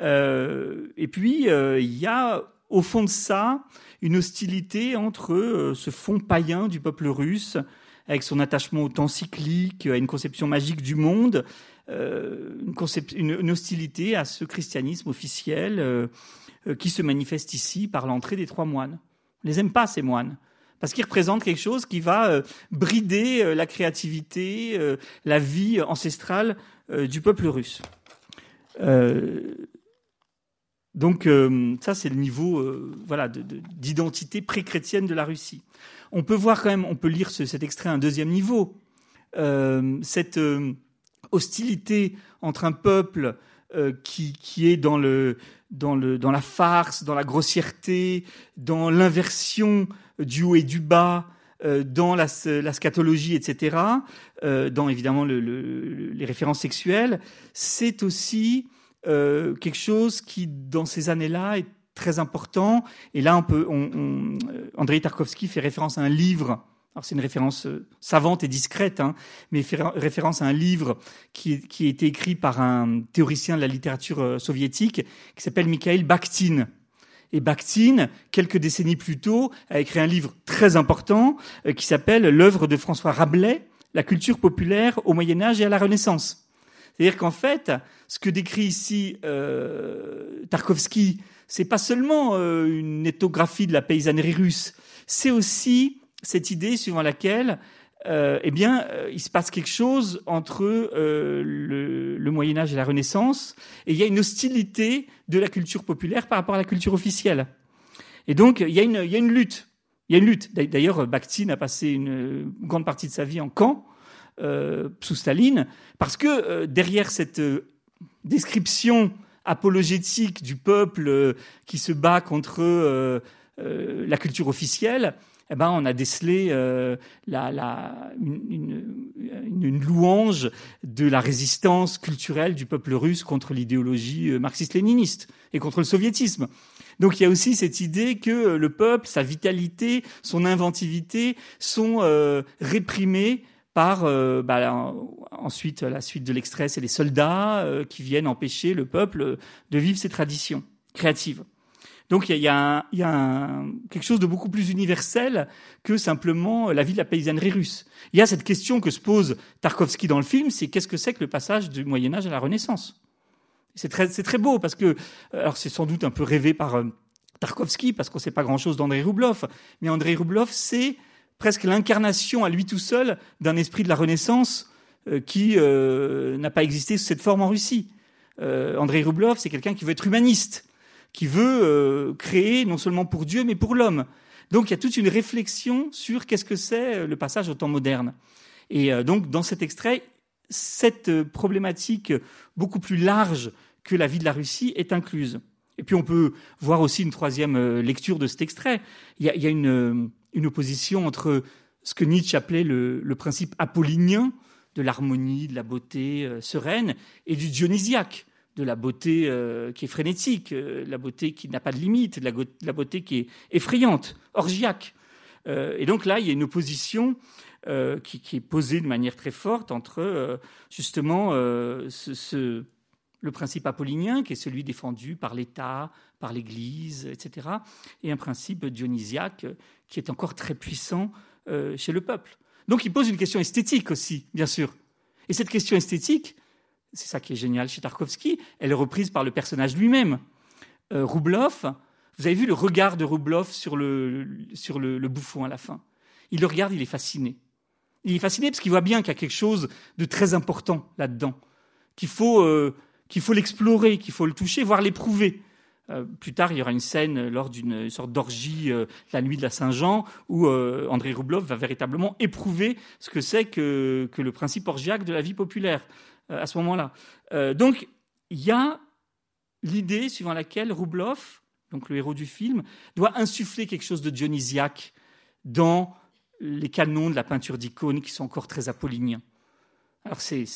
Et puis, il y a au fond de ça une hostilité entre euh, ce fond païen du peuple russe, avec son attachement au temps cyclique, à une conception magique du monde, euh, une, hostilité à ce christianisme officiel euh, qui se manifeste ici par l'entrée des trois moines. On les aime pas ces moines parce qu'ils représentent quelque chose qui va brider la créativité, la vie ancestrale du peuple russe. Donc euh, ça, c'est le niveau euh, voilà d'identité de, pré-chrétienne de la Russie. On peut voir quand même, on peut lire ce, cet extrait à un deuxième niveau. Euh, cette euh, hostilité entre un peuple euh, qui, qui est dans le dans le dans la farce, dans la grossièreté, dans l'inversion du haut et du bas, dans la, la scatologie, etc., dans évidemment le, le, les références sexuelles, c'est aussi euh, quelque chose qui, dans ces années-là, est très important. Et là, on peut, on, euh, Andrei Tarkovsky fait référence à un livre. Alors c'est une référence euh, savante et discrète, hein, mais fait référence à un livre qui, a été écrit par un théoricien de la littérature soviétique qui s'appelle Mikhail Bakhtin. Et Bakhtin, quelques décennies plus tôt, a écrit un livre très important qui s'appelle L'œuvre de François Rabelais, la culture populaire au Moyen Âge et à la Renaissance. C'est-à-dire qu'en fait, ce que décrit ici euh, Tarkovsky, c'est pas seulement euh, une ethnographie de la paysannerie russe, c'est aussi cette idée suivant laquelle euh, eh bien, euh, il se passe quelque chose entre euh, le, le, Moyen Âge et la Renaissance, et il y a une hostilité de la culture populaire par rapport à la culture officielle. Et donc, il y a une, il y a une lutte. Il y a une lutte. D'ailleurs, Bakhtin a passé une grande partie de sa vie en camp euh, sous Staline, parce que euh, derrière cette description apologétique du peuple qui se bat contre la culture officielle, eh ben, on a décelé euh, la, une, louange de la résistance culturelle du peuple russe contre l'idéologie euh, marxiste-léniniste et contre le soviétisme. Donc il y a aussi cette idée que le peuple, sa vitalité, son inventivité sont euh, réprimés par euh, bah, ensuite la suite de l'extrait, c'est les soldats euh, qui viennent empêcher le peuple de vivre ses traditions créatives. Donc il y a, y a quelque chose de beaucoup plus universel que simplement la vie de la paysannerie russe. Il y a cette question que se pose Tarkovsky dans le film, c'est qu'est-ce que c'est que le passage du Moyen Âge à la Renaissance? C'est très, très beau parce que, alors c'est sans doute un peu rêvé par euh, Tarkovsky parce qu'on ne sait pas grand-chose d'Andrei Rublev, mais Andrei Rublev c'est presque l'incarnation à lui tout seul d'un esprit de la Renaissance euh, qui euh, n'a pas existé sous cette forme en Russie. Euh, Andrei Rublev, c'est quelqu'un qui veut être humaniste qui veut euh, créer non seulement pour Dieu, mais pour l'homme. Donc il y a toute une réflexion sur qu'est-ce que c'est euh, le passage au temps moderne. Et euh, donc dans cet extrait, cette problématique beaucoup plus large que la vie de la Russie est incluse. Et puis on peut voir aussi une troisième lecture de cet extrait. Il y a, il y a une, une, opposition entre ce que Nietzsche appelait le, principe apollinien de l'harmonie, de la beauté sereine, et du dionysiaque de la beauté euh, qui est frénétique, euh, la beauté qui n'a pas de limite, la, beauté qui est effrayante, orgiaque. Euh, et donc là, il y a une opposition euh, qui, est posée de manière très forte entre euh, justement ce, le principe apollinien, qui est celui défendu par l'État, par l'Église, etc., et un principe dionysiaque qui est encore très puissant chez le peuple. Donc il pose une question esthétique aussi, bien sûr. Et cette question esthétique, c'est ça qui est génial chez Tarkovsky, elle est reprise par le personnage lui-même. Euh, vous avez vu le regard de Roublov sur, le, bouffon à la fin. Il le regarde, il est fasciné. Il est fasciné parce qu'il voit bien qu'il y a quelque chose de très important là-dedans, qu'il faut euh, qu'il faut l'explorer, qu'il faut le toucher, voire l'éprouver. Euh, plus tard, il y aura une scène lors d'une sorte d'orgie, euh, la nuit de la Saint-Jean, où euh, André Roublov va véritablement éprouver ce que c'est que, le principe orgiaque de la vie populaire à ce moment-là. Donc, il y a l'idée suivant laquelle Roublov, donc le héros du film, doit insuffler quelque chose de dionysiaque dans les canons de la peinture d'icônes qui sont encore très apolliniens. Alors c'est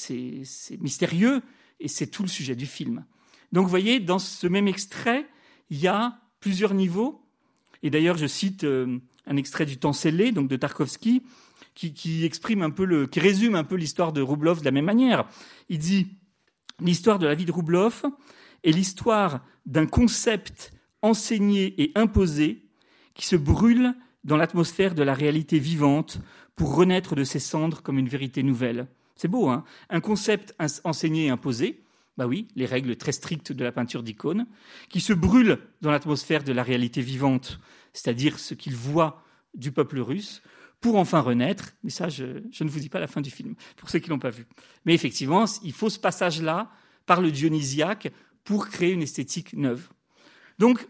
mystérieux et c'est tout le sujet du film. Donc vous voyez, dans ce même extrait, il y a plusieurs niveaux. Et d'ailleurs, je cite euh, un extrait du Temps scellé, donc de Tarkovsky, qui, exprime un peu le, qui résume un peu l'histoire de Roublov de la même manière. Il dit l'histoire de la vie de Roublov est l'histoire d'un concept enseigné et imposé qui se brûle dans l'atmosphère de la réalité vivante pour renaître de ses cendres comme une vérité nouvelle. C'est beau, hein Un concept enseigné et imposé, bah oui, les règles très strictes de la peinture d'icône, qui se brûle dans l'atmosphère de la réalité vivante, c'est-à-dire ce qu'il voit du peuple russe, pour enfin renaître. Mais ça, je, ne vous dis pas la fin du film, pour ceux qui l'ont pas vu. Mais effectivement, il faut ce passage-là par le dionysiaque pour créer une esthétique neuve. Donc,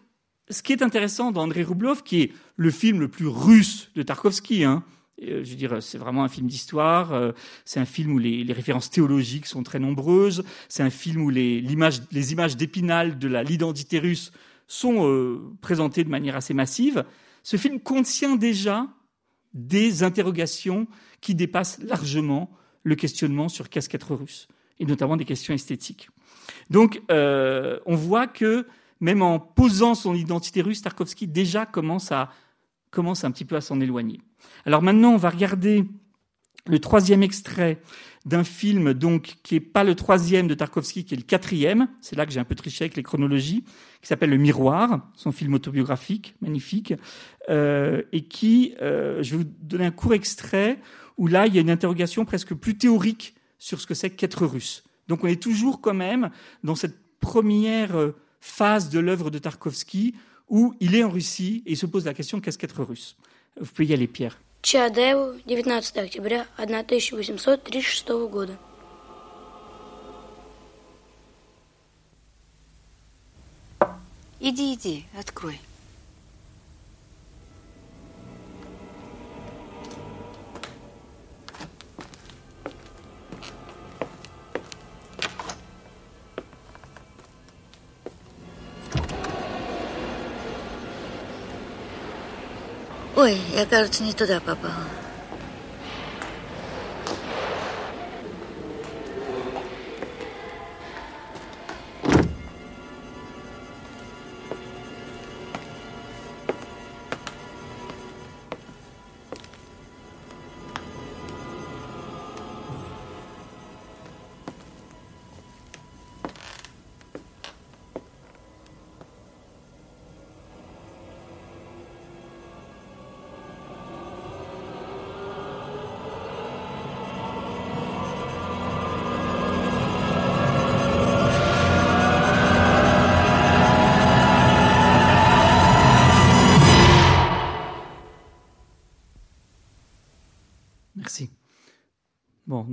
ce qui est intéressant d'André Roublov, qui est le film le plus russe de Tarkovsky, hein, je veux dire, c'est vraiment un film d'histoire. Euh, c'est un film où les, références théologiques sont très nombreuses. C'est un film où les, les images d'épinal de l'identité russe sont euh, présentées de manière assez massive. Ce film contient déjà des interrogations qui dépassent largement le questionnement sur qu'est-ce russe, et notamment des questions esthétiques. Donc, euh, on voit que même en posant son identité russe, Tarkovsky déjà commence, à, commence un petit peu à s'en éloigner. Alors maintenant, on va regarder le troisième extrait d'un film donc qui n'est pas le troisième de Tarkovsky, qui est le quatrième. C'est là que j'ai un peu triché avec les chronologies, qui s'appelle Le Miroir, son film autobiographique, magnifique, euh, et qui, euh, je vais vous donner un court extrait où là, il y a une interrogation presque plus théorique sur ce que c'est qu'être russe. Donc on est toujours quand même dans cette première euh, phase de l'œuvre de Tarkovsky où il est en Russie et il se pose la question qu'est-ce qu'être russe Vous pouvez y aller, Pierre. Чадаеву, 19 октября 1836 года. Иди, иди, открой. Oi, é a garotinha do Dá, papá.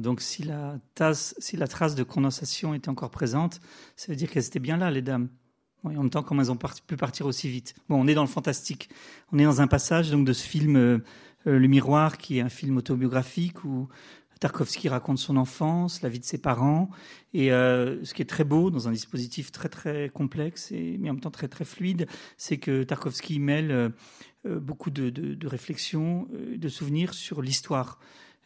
Donc si la, trace de condensation était encore présente, ça veut dire qu'elles étaient bien là, les dames. Oui, en même temps, comment elles ont pu partir aussi vite Bon, on est dans le fantastique. On est dans un passage donc de ce film euh, euh, Le Miroir, qui est un film autobiographique où Tarkovsky raconte son enfance, la vie de ses parents, et euh, ce qui est très beau dans un dispositif très très complexe et mais en même temps très très fluide, c'est que Tarkovsky mêle beaucoup de, de, de réflexions, de souvenirs sur l'histoire.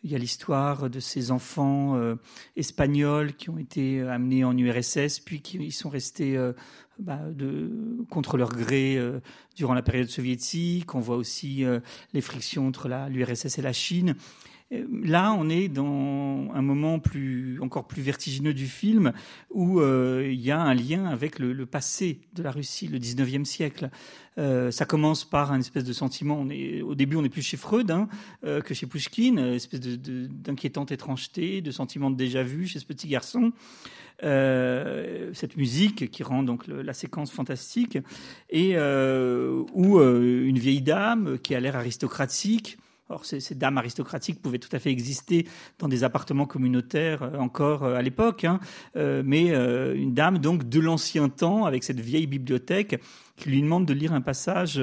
Il y a l'histoire de ces enfants euh, espagnols qui ont été amenés en URSS, puis qui ils sont restés euh, bah, contre leur gré euh, durant la période soviétique. On voit aussi les frictions entre l'URSS et la Chine. Euh, Là, on est dans un moment plus, encore plus vertigineux du film où euh, il y a un lien avec le, passé de la Russie, le 19e siècle. Euh, ça commence par un espèce de sentiment. Au début, on est plus chez Freud hein, que chez Pushkin, une espèce d'inquiétante étrangeté, de sentiment de déjà-vu chez ce petit garçon. Cette musique qui rend donc la séquence fantastique et où une vieille dame qui a l'air aristocratique alors, ces, dames aristocratiques pouvaient tout à fait exister dans des appartements communautaires euh, encore euh, à l'époque, hein, euh, mais une dame donc de l'ancien temps avec cette vieille bibliothèque qui lui demande de lire un passage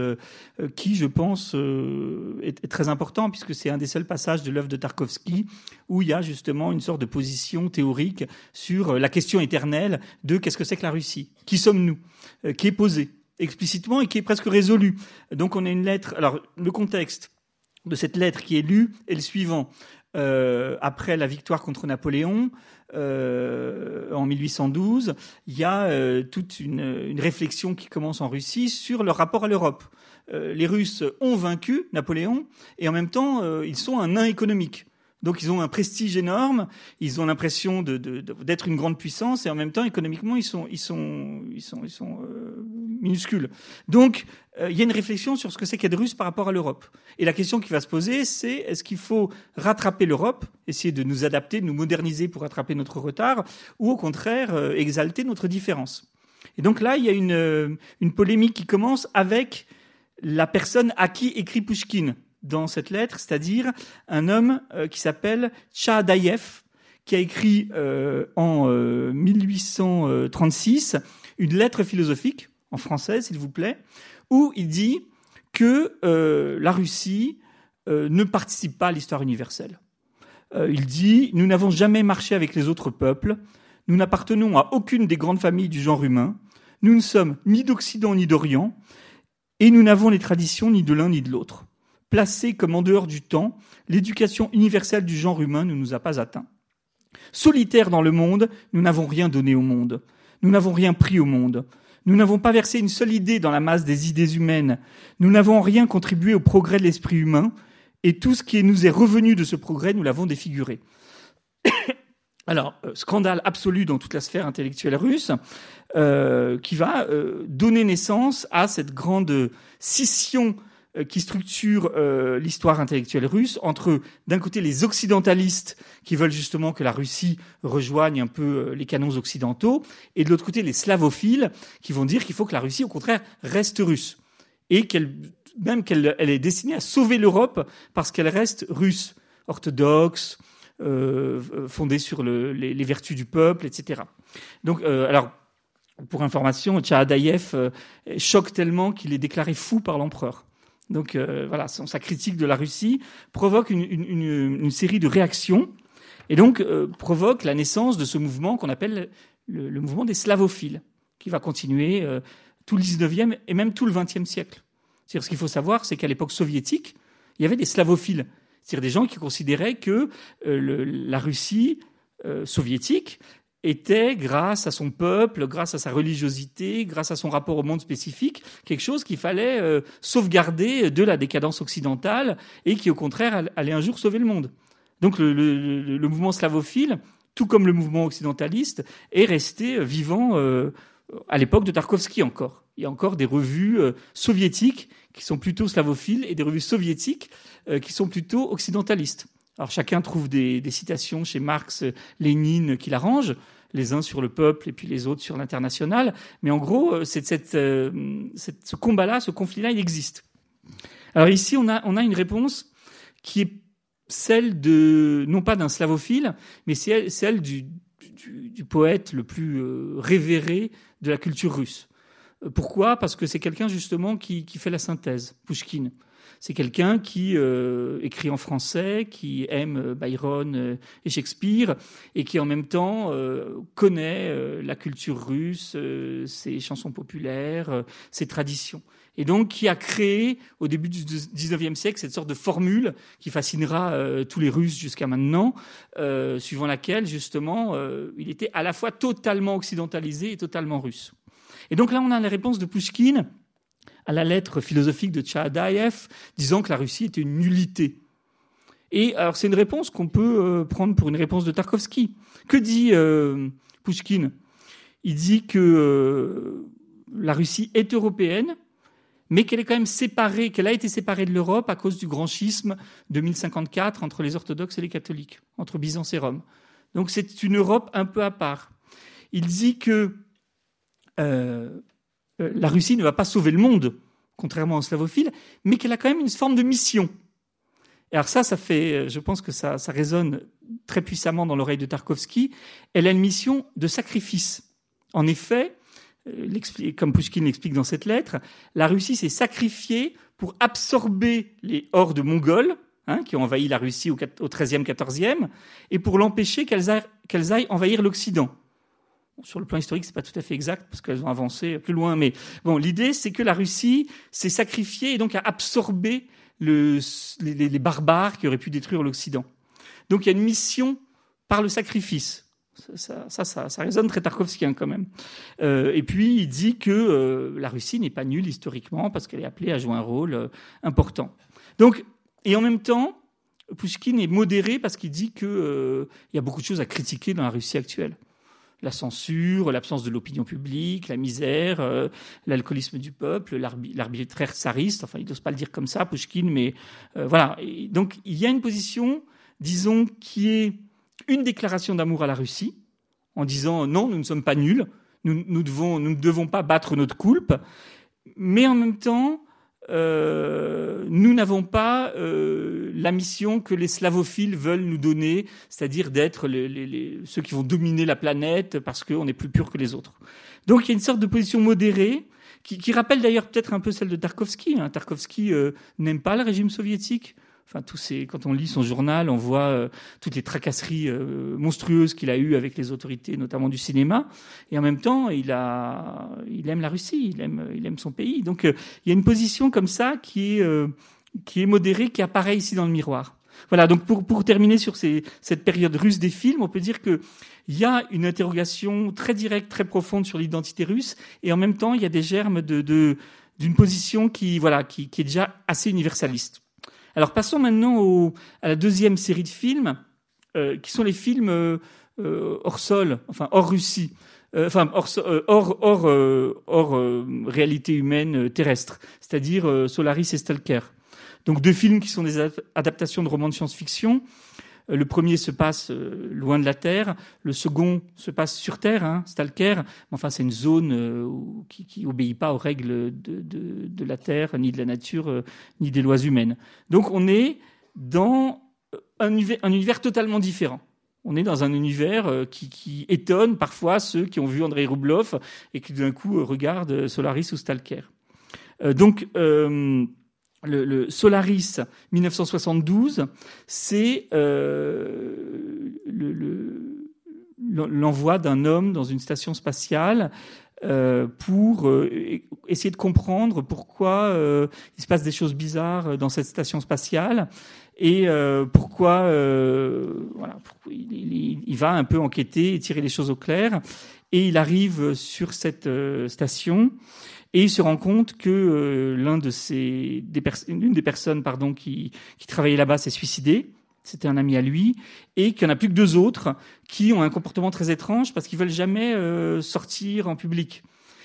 qui, je pense, est, est très important puisque c'est un des seuls passages de l'œuvre de Tarkovsky où il y a justement une sorte de position théorique sur la question éternelle de qu'est-ce que c'est que la Russie, qui sommes-nous, qui est posée explicitement et qui est presque résolue. Donc on a une lettre. Alors le contexte de cette lettre qui est lue est le suivant. Euh, après la victoire contre Napoléon euh, en 1812, il y a euh, toute une, réflexion qui commence en Russie sur leur rapport à l'Europe. Les Russes ont vaincu Napoléon et en même temps ils sont un nain économique. Donc ils ont un prestige énorme, ils ont l'impression de, de, d'être une grande puissance et en même temps économiquement ils sont ils sont ils sont ils sont euh, minuscules. Donc euh, il y a une réflexion sur ce que c'est qu'être russe par rapport à l'Europe. Et la question qui va se poser, c'est est-ce qu'il faut rattraper l'Europe, essayer de nous adapter, de nous moderniser pour rattraper notre retard, ou au contraire euh, exalter notre différence? Et donc là il y a une euh, une polémique qui commence avec la personne à qui écrit Pushkin dans cette lettre, c'est-à-dire un homme euh, qui s'appelle Tchadaïev, qui a écrit euh, en euh, 1836 une lettre philosophique, en français s'il vous plaît, où il dit que euh, la Russie euh, ne participe pas à l'histoire universelle. Euh, il dit Nous n'avons jamais marché avec les autres peuples, nous n'appartenons à aucune des grandes familles du genre humain, nous ne sommes ni d'Occident ni d'Orient, et nous n'avons les traditions ni de l'un ni de l'autre. Placés comme en dehors du temps, l'éducation universelle du genre humain ne nous a pas atteints. Solitaires dans le monde, nous n'avons rien donné au monde. Nous n'avons rien pris au monde. Nous n'avons pas versé une seule idée dans la masse des idées humaines. Nous n'avons en rien contribué au progrès de l'esprit humain. Et tout ce qui nous est revenu de ce progrès, nous l'avons défiguré. Alors, euh, scandale absolu dans toute la sphère intellectuelle russe, euh, qui va euh, donner naissance à cette grande scission qui structure euh, l'histoire intellectuelle russe entre, d'un côté, les occidentalistes qui veulent justement que la Russie rejoigne un peu euh, les canons occidentaux, et de l'autre côté, les slavophiles qui vont dire qu'il faut que la Russie, au contraire, reste russe. Et qu'elle, même qu'elle elle est destinée à sauver l'Europe parce qu'elle reste russe, orthodoxe, euh, fondée sur le, les, vertus du peuple, etc. Donc, euh, alors, pour information, Tchahadaïev euh, choque tellement qu'il est déclaré fou par l'empereur. Donc euh, voilà, sa critique de la Russie provoque une, série de réactions et donc euh, provoque la naissance de ce mouvement qu'on appelle le, mouvement des slavophiles, qui va continuer euh, tout le 19e et même tout le 20e siècle. C'est-à-dire, ce qu'il faut savoir, c'est qu'à l'époque soviétique, il y avait des slavophiles, c'est-à-dire des gens qui considéraient que la Russie soviétique était, grâce à son peuple, grâce à sa religiosité, grâce à son rapport au monde spécifique, quelque chose qu'il fallait euh, sauvegarder de la décadence occidentale et qui, au contraire, allait un jour sauver le monde. Donc le, mouvement slavophile, tout comme le mouvement occidentaliste, est resté vivant euh, à l'époque de Tarkovsky encore. Il y a encore des revues euh, soviétiques qui sont plutôt slavophiles et des revues soviétiques euh, qui sont plutôt occidentalistes. Alors chacun trouve des, des citations chez Marx, Lénine qui l'arrangent les uns sur le peuple et puis les autres sur l'international. Mais en gros, cette, cette, euh, cette, ce combat-là, ce conflit-là, il existe. Alors ici, on a, on a une réponse qui est celle de, non pas d'un slavophile, mais celle, du, du, poète le plus euh, révéré de la culture russe. Pourquoi? Parce que c'est quelqu'un justement qui, qui fait la synthèse, Pushkin. C'est quelqu'un qui euh, écrit en français, qui aime Byron euh, et Shakespeare, et qui en même temps euh, connaît euh, la culture russe, euh, ses chansons populaires, euh, ses traditions. Et donc qui a créé au début du 19e siècle cette sorte de formule qui fascinera tous les Russes jusqu'à maintenant, suivant laquelle justement il était à la fois totalement occidentalisé et totalement russe. Et donc là on a la réponse de Pushkin à la lettre philosophique de Tchahadaïev, disant que la Russie était une nullité. Et alors c'est une réponse qu'on peut euh, prendre pour une réponse de Tarkovsky. Que dit euh, Pushkin Il dit que euh, la Russie est européenne, mais qu'elle est quand même séparée, qu'elle a été séparée de l'Europe à cause du grand schisme de 1054 entre les orthodoxes et les catholiques, entre Byzance et Rome. Donc c'est une Europe un peu à part. Il dit que euh, la Russie ne va pas sauver le monde, contrairement aux slavophiles, mais qu'elle a quand même une forme de mission. Et alors ça, ça fait, euh, je pense que ça, ça résonne très puissamment dans l'oreille de Tarkovsky. Elle a une mission de sacrifice. En effet, euh, comme Pushkin l'explique dans cette lettre, la Russie s'est sacrifiée pour absorber les hordes mongoles hein, qui ont envahi la Russie au, 13e, 14e, et pour l'empêcher qu'elles aillent envahir l'Occident sur le plan historique, c'est pas tout à fait exact parce qu'elles ont avancé plus loin. Mais bon, l'idée, c'est que la Russie s'est sacrifiée et donc a absorbé le, les, barbares qui auraient pu détruire l'Occident. Donc il y a une mission par le sacrifice. Ça, ça, ça, ça résonne très tarkovskien quand même. Euh, et puis il dit que euh, la Russie n'est pas nulle historiquement parce qu'elle est appelée à jouer un rôle euh, important. Donc, et en même temps, Pushkin est modéré parce qu'il dit qu'il y a beaucoup de choses à critiquer dans la Russie actuelle la censure, l'absence de l'opinion publique, la misère, euh, l'alcoolisme du peuple, l'arbitraire tsariste. Enfin, il n'ose pas le dire comme ça, Pushkin, mais euh, voilà. Donc, il y a une position, disons, qui est une déclaration d'amour à la Russie, en disant non, nous ne sommes pas nuls, nous, nous ne devons pas battre notre coulpe, mais en même temps, euh, nous n'avons pas euh, la mission que les slavophiles veulent nous donner, c'est-à-dire d'être les, les, les, ceux qui vont dominer la planète parce qu'on est plus pur que les autres. Donc il y a une sorte de position modérée qui, qui rappelle d'ailleurs peut-être un peu celle de Tarkovsky. Hein. Tarkovsky euh, n'aime pas le régime soviétique. Enfin, tous ces, quand on lit son journal, on voit euh, toutes les tracasseries euh, monstrueuses qu'il a eues avec les autorités, notamment du cinéma. Et en même temps, il a, il aime la Russie, il aime, il aime son pays. Donc, euh, il y a une position comme ça qui est, euh, qui est modérée, qui apparaît ici dans le miroir. Voilà. Donc, pour, pour terminer sur ces, cette période russe des films, on peut dire que il y a une interrogation très directe, très profonde sur l'identité russe, et en même temps, il y a des germes de, de d'une position qui, voilà, qui, qui est déjà assez universaliste. Alors passons maintenant à la deuxième série de films, euh, qui sont les films euh, hors sol, enfin hors Russie. euh, enfin hors, euh, hors, hors, euh, hors euh, réalité humaine euh, terrestre, c'est-à-dire euh, Solaris et Stalker. Donc deux films qui sont des ad- adaptations de romans de science-fiction. Le premier se passe euh, loin de la Terre, le second se passe sur Terre, hein, Stalker. Enfin, c'est une zone euh, qui, qui obéit pas aux règles de, de, la Terre, ni de la nature, euh, ni des lois humaines. Donc, on est dans un univers, un univers totalement différent. On est dans un univers qui, étonne parfois ceux qui ont vu Andrei Rublev et qui d'un coup regardent Solaris ou Stalker. Donc, le, Solaris 1972, c'est euh, le- le- l'envoi d'un homme dans une station spatiale euh, pour euh, essayer de comprendre pourquoi il se passe des choses bizarres dans cette station spatiale et pourquoi, il, il- va un peu enquêter et tirer les choses au clair. Et il arrive sur cette station et il se rend compte que euh, l'une des personnes qui, travaillait là-bas s'est suicidée. C'était un ami à lui, et qu'il n'y en a plus que deux autres qui ont un comportement très étrange parce qu'ils veulent jamais euh, sortir en public.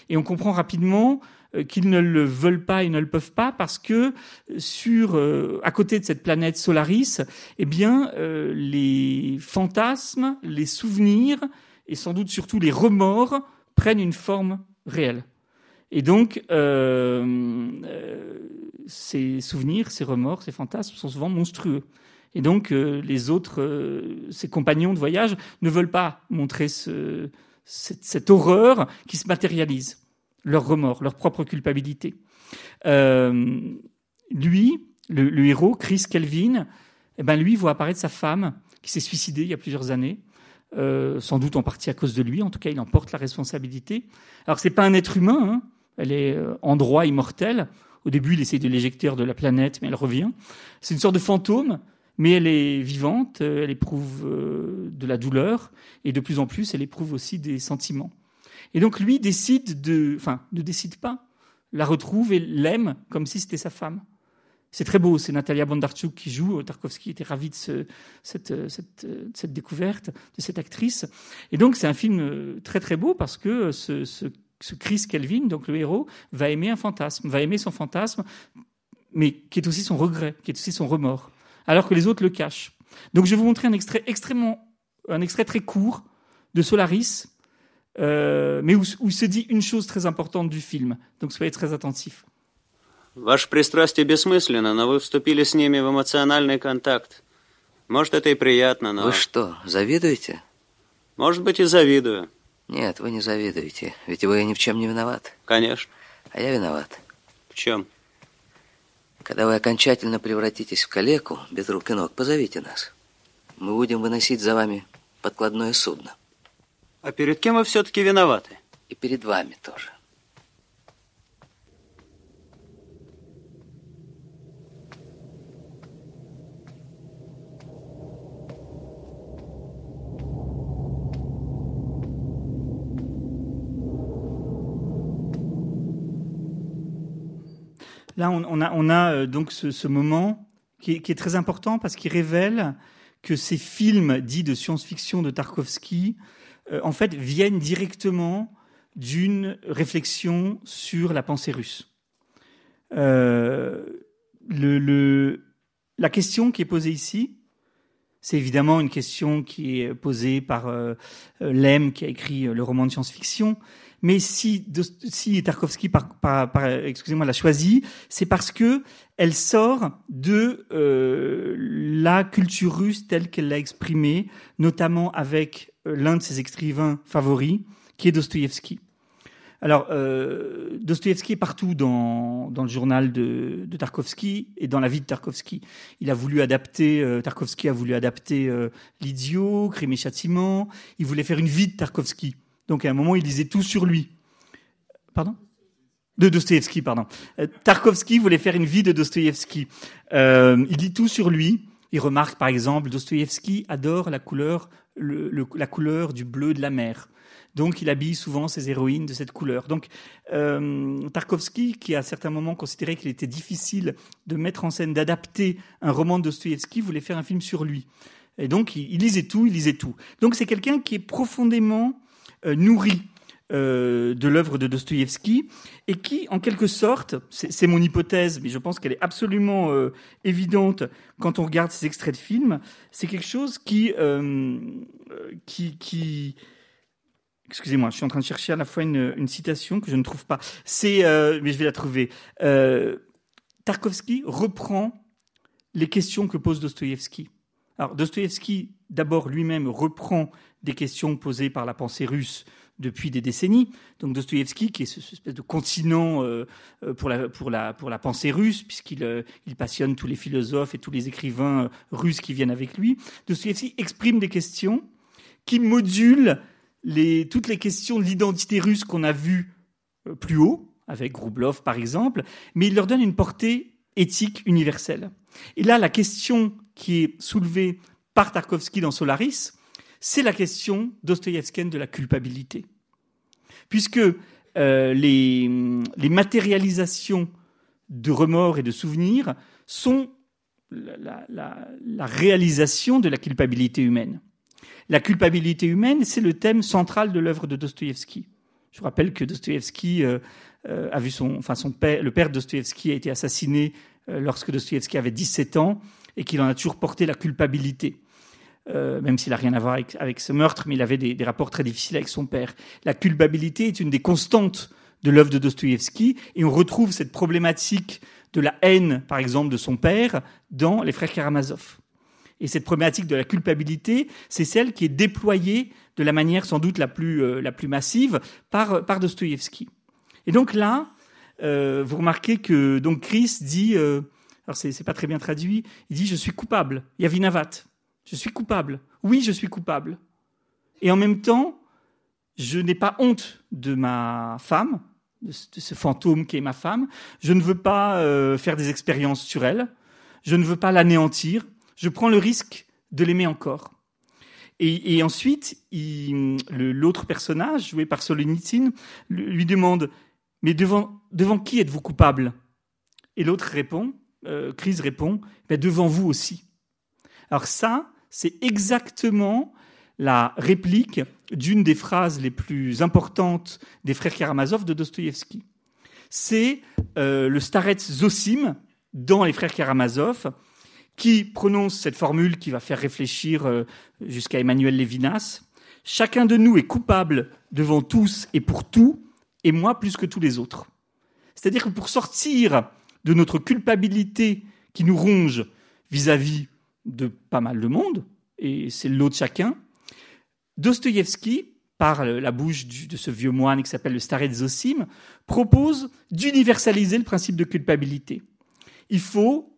Et on comprend rapidement euh, qu'ils ne le veulent pas et ne le peuvent pas parce que à côté de cette planète Solaris, eh les fantasmes, les souvenirs et sans doute surtout les remords prennent une forme réelle. Et donc euh, euh, ces souvenirs, ces remords, ces fantasmes sont souvent monstrueux. Et donc euh, les autres, euh, ses compagnons de voyage, ne veulent pas montrer ce, cette, horreur qui se matérialise, leur remords, leur propre culpabilité. Lui, le, héros, Chris Kelvin, eh ben lui voit apparaître sa femme qui s'est suicidée il y a plusieurs années, sans doute en partie à cause de lui. En tout cas, il en porte la responsabilité. Alors c'est pas un être humain, hein. Elle est euh, en droit immortelle. Au début, il essaie de l'éjecter de la planète, mais elle revient. C'est une sorte de fantôme, mais elle est vivante, euh, elle éprouve euh, de la douleur, et de plus en plus, elle éprouve aussi des sentiments. Et donc lui décide de, enfin, ne décide pas, la retrouve et l'aime comme si c'était sa femme. C'est très beau, c'est Natalia Bondarchuk qui joue. Tarkovsky était ravi de ce, cette, découverte, de cette actrice. Et donc c'est un film très très beau parce que ce, ce Chris Kelvin, donc le héros, va aimer un fantasme, va aimer son fantasme, mais qui est aussi son regret, qui est aussi son remords, alors que les autres le cachent. Donc je vais vous montrer un extrait extrêmement, un extrait très court de Solaris, euh, mais où, où se dit une chose très importante du film. Donc soyez très attentifs. Ваше пристрастие бессмысленно, но вы вступили с ними в эмоциональный контакт. Может, это и приятно, но... Вы что, завидуете? Может быть, и завидую. Нет, вы не завидуете, ведь вы ни в чем не виноваты. Конечно. А я виноват. В чем? Когда вы окончательно превратитесь в калеку, без рук и ног, позовите нас. Мы будем выносить за вами подкладное судно. А перед кем вы все-таки виноваты? И перед вами тоже. Là, on, a, euh, donc ce, moment qui est, très important parce qu'il révèle que ces films dits de science-fiction de Tarkovsky, euh, en fait, viennent directement d'une réflexion sur la pensée russe. Euh, la question qui est posée ici, c'est évidemment une question qui est posée par euh, qui a écrit le roman de science-fiction. Mais si, si Tarkovsky par, par, par, excusez-moi, l'a choisi, c'est parce que elle sort de euh, la culture russe telle qu'elle l'a exprimée, notamment avec euh, l'un de ses écrivains favoris, qui est Dostoïevski. Alors, euh, Dostoïevski est partout dans, dans le journal de, de Tarkovsky et dans la vie de Tarkovsky. Il a voulu adapter, euh, Tarkovsky a voulu adapter euh, L'Idiot, Crime et Châtiment. Il voulait faire une vie de Tarkovsky. Donc, à un moment, il disait tout sur lui. Pardon? De Dostoïevski, pardon. Euh, Tarkovsky voulait faire une vie de Dostoïevski. Euh, il dit tout sur lui. Il remarque, par exemple, Dostoïevski adore la couleur, le, le, la couleur du bleu de la mer. Donc, il habille souvent ses héroïnes de cette couleur. Donc, euh, Tarkovsky, qui à certains moments considérait qu'il était difficile de mettre en scène, d'adapter un roman de Dostoïevski, voulait faire un film sur lui. Et donc, il lisait tout, il lisait tout. Donc, c'est quelqu'un qui est profondément euh, nourri euh, de l'œuvre de Dostoïevski et qui, en quelque sorte, c'est mon hypothèse, mais je pense qu'elle est absolument euh, évidente quand on regarde ces extraits de films, c'est quelque chose qui, euh, Excusez-moi, je suis en train de chercher à la fois une, une citation que je ne trouve pas. C'est, mais je vais la trouver. Tarkovsky reprend les questions que pose Dostoïevski. Alors, Dostoïevski, d'abord lui-même, reprend des questions posées par la pensée russe depuis des décennies. Donc Dostoïevski, qui est cette espèce de continent euh, euh, pour, la, pour, la, pour la pensée russe, puisqu'il euh, il passionne tous les philosophes et tous les écrivains russes qui viennent avec lui, Dostoïevski exprime des questions qui modulent les, toutes les questions de l'identité russe qu'on a vues plus haut, avec Groublov par exemple, mais il leur donne une portée éthique universelle. Et là, la question qui est soulevée par Tarkovsky dans Solaris, c'est la question dostoïevskienne de la culpabilité. Puisque euh, les, matérialisations de remords et de souvenirs sont la, réalisation de la culpabilité humaine. La culpabilité humaine, c'est le thème central de l'œuvre de Dostoïevski. Je rappelle que Dostoïevski euh, euh, a vu son, père, le père Dostoïevski a été assassiné lorsque Dostoïevski avait 17 ans et qu'il en a toujours porté la culpabilité. Euh, même s'il n'a rien à voir avec, ce meurtre, mais il avait des, rapports très difficiles avec son père. La culpabilité est une des constantes de l'œuvre de Dostoïevski, et on retrouve cette problématique de la haine, par exemple, de son père dans Les Frères Karamazov. Et cette problématique de la culpabilité, c'est celle qui est déployée de la manière sans doute la plus, euh, la plus massive par, par Dostoïevski. Et donc là, euh, vous remarquez que donc Chris dit, alors c'est pas très bien traduit, il dit je suis coupable, Yavinavat. Je suis coupable. Oui, je suis coupable. Et en même temps, je n'ai pas honte de ma femme, de ce fantôme qui est ma femme. Je ne veux pas euh, faire des expériences sur elle. Je ne veux pas l'anéantir. Je prends le risque de l'aimer encore. Et, ensuite, l'autre personnage, joué par Solonitsyn, lui demande Mais devant, qui êtes-vous coupable? Et l'autre répond, euh, Chris répond Devant vous aussi. Alors ça, c'est exactement la réplique d'une des phrases les plus importantes des frères Karamazov de Dostoïevski. C'est euh, le starets Zosim dans les frères Karamazov qui prononce cette formule qui va faire réfléchir euh, jusqu'à Emmanuel Lévinas. Chacun de nous est coupable devant tous et pour tout, et moi plus que tous les autres. C'est-à-dire que pour sortir de notre culpabilité qui nous ronge vis-à-vis de pas mal de monde, et c'est le lot de chacun. Dostoïevski, par la bouche de ce vieux moine qui s'appelle le Starets Zosim, propose d'universaliser le principe de culpabilité. Il faut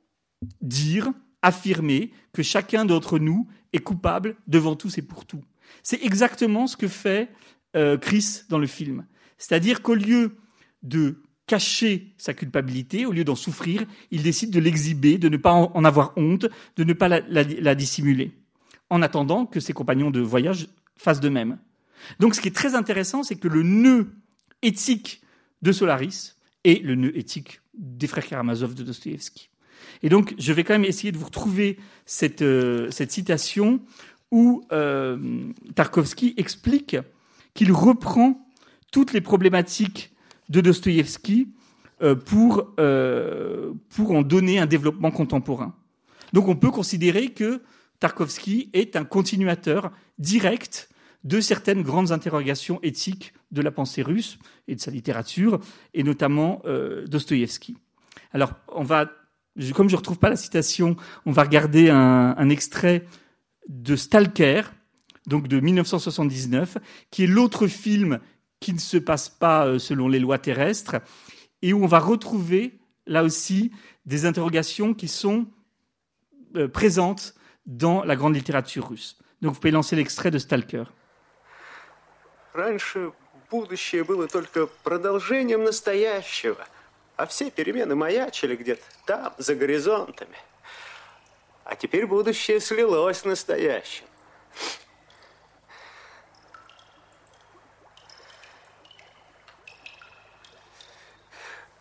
dire, affirmer que chacun d'entre nous est coupable devant tous et pour tout. C'est exactement ce que fait euh, Chris dans le film. C'est-à-dire qu'au lieu de cacher sa culpabilité, au lieu d'en souffrir, il décide de l'exhiber, de ne pas en avoir honte, de ne pas la, dissimuler, en attendant que ses compagnons de voyage fassent de même. Donc ce qui est très intéressant, c'est que le nœud éthique de Solaris est le nœud éthique des frères Karamazov de Dostoïevski. Et donc je vais quand même essayer de vous retrouver cette, euh, citation où euh, Tarkovsky explique qu'il reprend toutes les problématiques de Dostoïevski euh, pour, euh, pour en donner un développement contemporain. Donc on peut considérer que Tarkovsky est un continuateur direct de certaines grandes interrogations éthiques de la pensée russe et de sa littérature, et notamment euh, Dostoïevski. Alors, on va, comme je ne retrouve pas la citation, on va regarder un, un extrait de Stalker, donc de 1979, qui est l'autre film qui ne se passe pas euh, selon les lois terrestres, et où on va retrouver là aussi des interrogations qui sont euh, présentes dans la grande littérature russe. Donc vous pouvez lancer l'extrait de Stalker. Раньше будущее было только продолжением настоящего, а все перемены маячили где-то там, за горизонтами. А теперь будущее слилось с настоящим.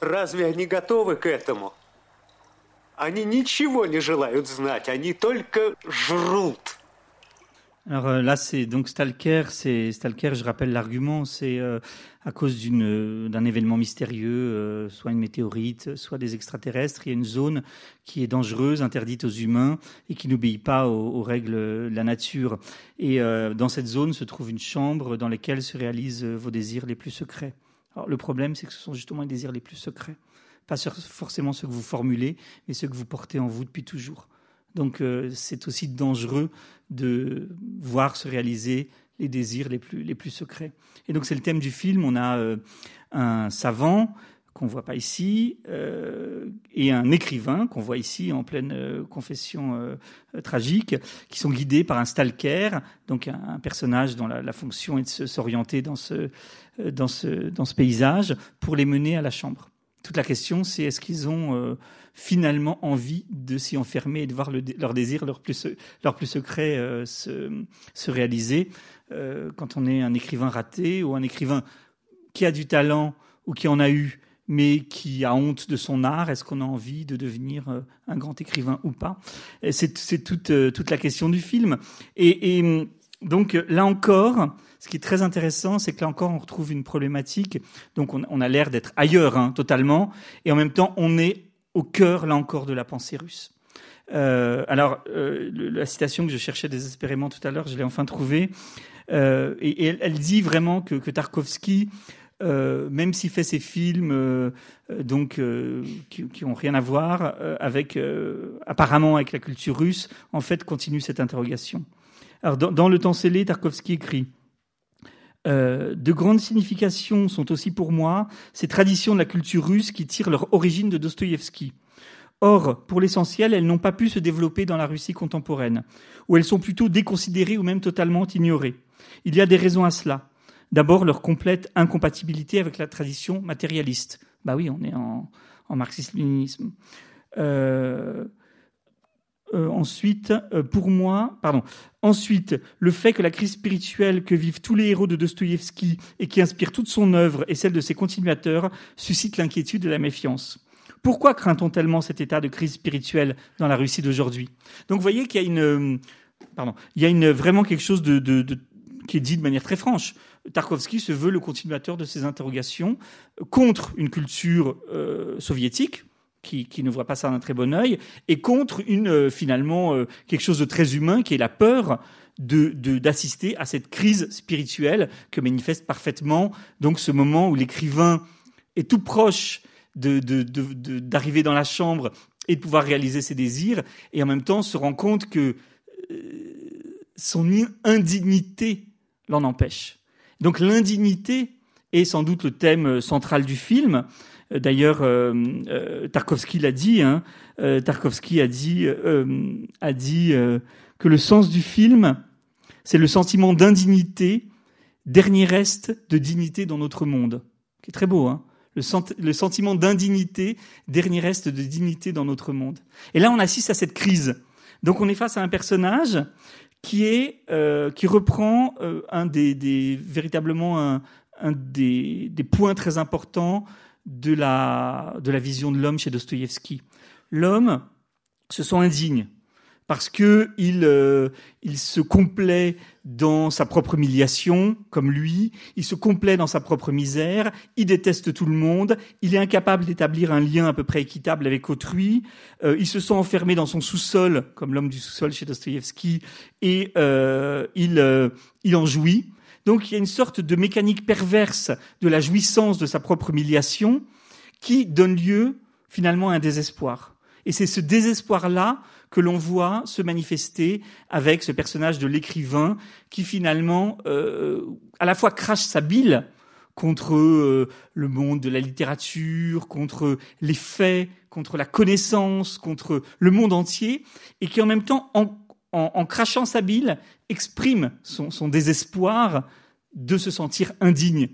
Разве они готовы к этому? Они ничего не желают знать, они только жрут. Alors euh, là, c'est donc Stalker. C'est Stalker. Je rappelle l'argument. C'est euh, à cause d'une euh, d'un événement mystérieux, soit une météorite, soit des extraterrestres. Il y a une zone qui est dangereuse, interdite aux humains et qui n'obéit pas aux, aux, règles de la nature. Et dans cette zone se trouve une chambre dans laquelle se réalisent vos désirs les plus secrets. Alors le problème, c'est que ce sont justement les désirs les plus secrets, pas forcément ceux que vous formulez, mais ceux que vous portez en vous depuis toujours. Donc euh, c'est aussi dangereux de voir se réaliser les désirs les plus, les plus secrets. Et donc c'est le thème du film. On a euh, un savant qu'on voit pas ici euh, et un écrivain qu'on voit ici en pleine euh, confession euh, tragique, qui sont guidés par un stalker, donc un, personnage dont la, fonction est de s'orienter dans ce, dans, ce, dans ce paysage pour les mener à la chambre. Toute la question, c'est est-ce qu'ils ont finalement envie de s'y enfermer et de voir le, leur désir, leur plus, leur plus secret se, se, réaliser. Quand on est un écrivain raté ou un écrivain qui a du talent ou qui en a eu, mais qui a honte de son art, est-ce qu'on a envie de devenir euh, un grand écrivain ou pas? C'est toute, toute la question du film. Et, et donc là encore, ce qui est très intéressant, c'est que là encore, on retrouve une problématique. Donc on, a l'air d'être ailleurs hein, totalement, et en même temps, on est au cœur, là encore, de la pensée russe. Euh, alors, euh, la citation que je cherchais désespérément tout à l'heure, je l'ai enfin trouvée. Euh, et, elle, dit vraiment que, que Tarkovsky, euh, même s'il fait ses films euh, donc qui, qui ont rien à voir avec apparemment avec la culture russe, en fait, continue cette interrogation. Dans, le temps scellé, Tarkovsky écrit. Euh, de grandes significations sont aussi pour moi ces traditions de la culture russe qui tirent leur origine de Dostoïevski. Or, pour l'essentiel, elles n'ont pas pu se développer dans la Russie contemporaine, où elles sont plutôt déconsidérées ou même totalement ignorées. Il y a des raisons à cela. D'abord, leur complète incompatibilité avec la tradition matérialiste. Bah oui, on est en, marxisme-léninisme. Euh, euh, ensuite, euh, pour moi, pardon. Ensuite, le fait que la crise spirituelle que vivent tous les héros de Dostoïevski et qui inspire toute son œuvre et celle de ses continuateurs suscite l'inquiétude et la méfiance. Pourquoi craint-on tellement cet état de crise spirituelle dans la Russie d'aujourd'hui? Donc, vous voyez qu'il y a une, pardon, il y a une vraiment quelque chose de qui est dit de manière très franche. Tarkovsky se veut le continuateur de ces interrogations contre une culture euh, soviétique, qui, qui, ne voit pas ça d'un très bon œil, et contre une euh, finalement euh, quelque chose de très humain qui est la peur de d'assister à cette crise spirituelle que manifeste parfaitement donc ce moment où l'écrivain est tout proche d'arriver dans la chambre et de pouvoir réaliser ses désirs et en même temps se rend compte que son indignité l'en empêche. Donc l'indignité est sans doute le thème central du film D'ailleurs, euh, euh, Tarkovsky l'a dit. Hein, euh, Tarkovsky a dit, euh, a dit euh, que le sens du film, c'est le sentiment d'indignité, dernier reste de dignité dans notre monde. Qui est très beau, hein le sentiment d'indignité, dernier reste de dignité dans notre monde. Et là, on assiste à cette crise. Donc, on est face à un personnage euh, qui reprend euh, un des, véritablement un, des, points très importants de la, de la vision de l'homme chez Dostoïevski. L'homme se sent indigne parce que il, euh, il se complaît dans sa propre humiliation, comme lui, il se complaît dans sa propre misère, il déteste tout le monde, il est incapable d'établir un lien à peu près équitable avec autrui, euh, il se sent enfermé dans son sous-sol, comme l'homme du sous-sol chez Dostoïevski, et euh, il, euh, il en jouit. Donc il y a une sorte de mécanique perverse de la jouissance de sa propre humiliation qui donne lieu finalement à un désespoir. Et c'est ce désespoir-là que l'on voit se manifester avec ce personnage de l'écrivain qui finalement euh, à la fois crache sa bile contre euh, le monde de la littérature, contre les faits, contre la connaissance, contre le monde entier, et qui en même temps, en crachant sa bile, exprime son, désespoir de se sentir indigne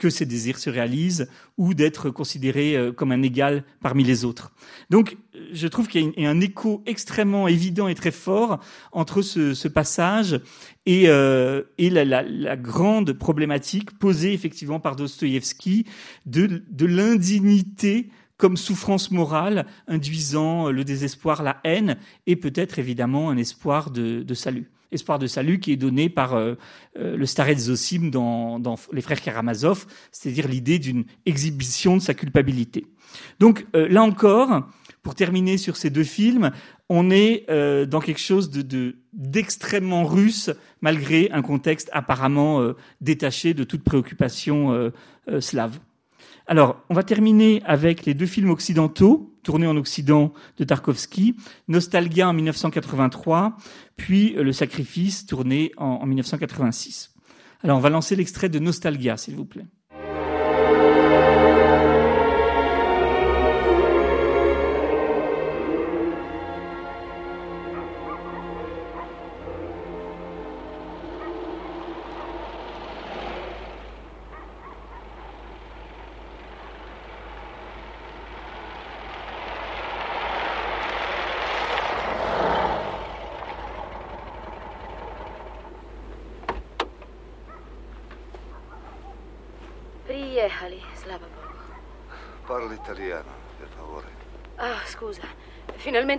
que ses désirs se réalisent ou d'être considéré euh, comme un égal parmi les autres. Donc, je trouve qu'il y a un écho extrêmement évident et très fort entre ce, ce passage et, euh, et la, la, la, grande problématique posée effectivement par Dostoïevski de, de l'indignité comme souffrance morale induisant le désespoir, la haine et peut-être évidemment un espoir de, de salut. Espoir de salut qui est donné par euh, euh, le Starets Zosim dans, les frères Karamazov, c'est-à-dire l'idée d'une exhibition de sa culpabilité. Donc euh, là encore, pour terminer sur ces deux films, on est euh, dans quelque chose de d'extrêmement russe, malgré un contexte apparemment euh, détaché de toute préoccupation slave. Alors, on va terminer avec les deux films occidentaux, tournés en Occident de Tarkovsky, Nostalgia en 1983, puis Le Sacrifice, tourné en, en 1986. Alors, on va lancer l'extrait de Nostalgia, s'il vous plaît.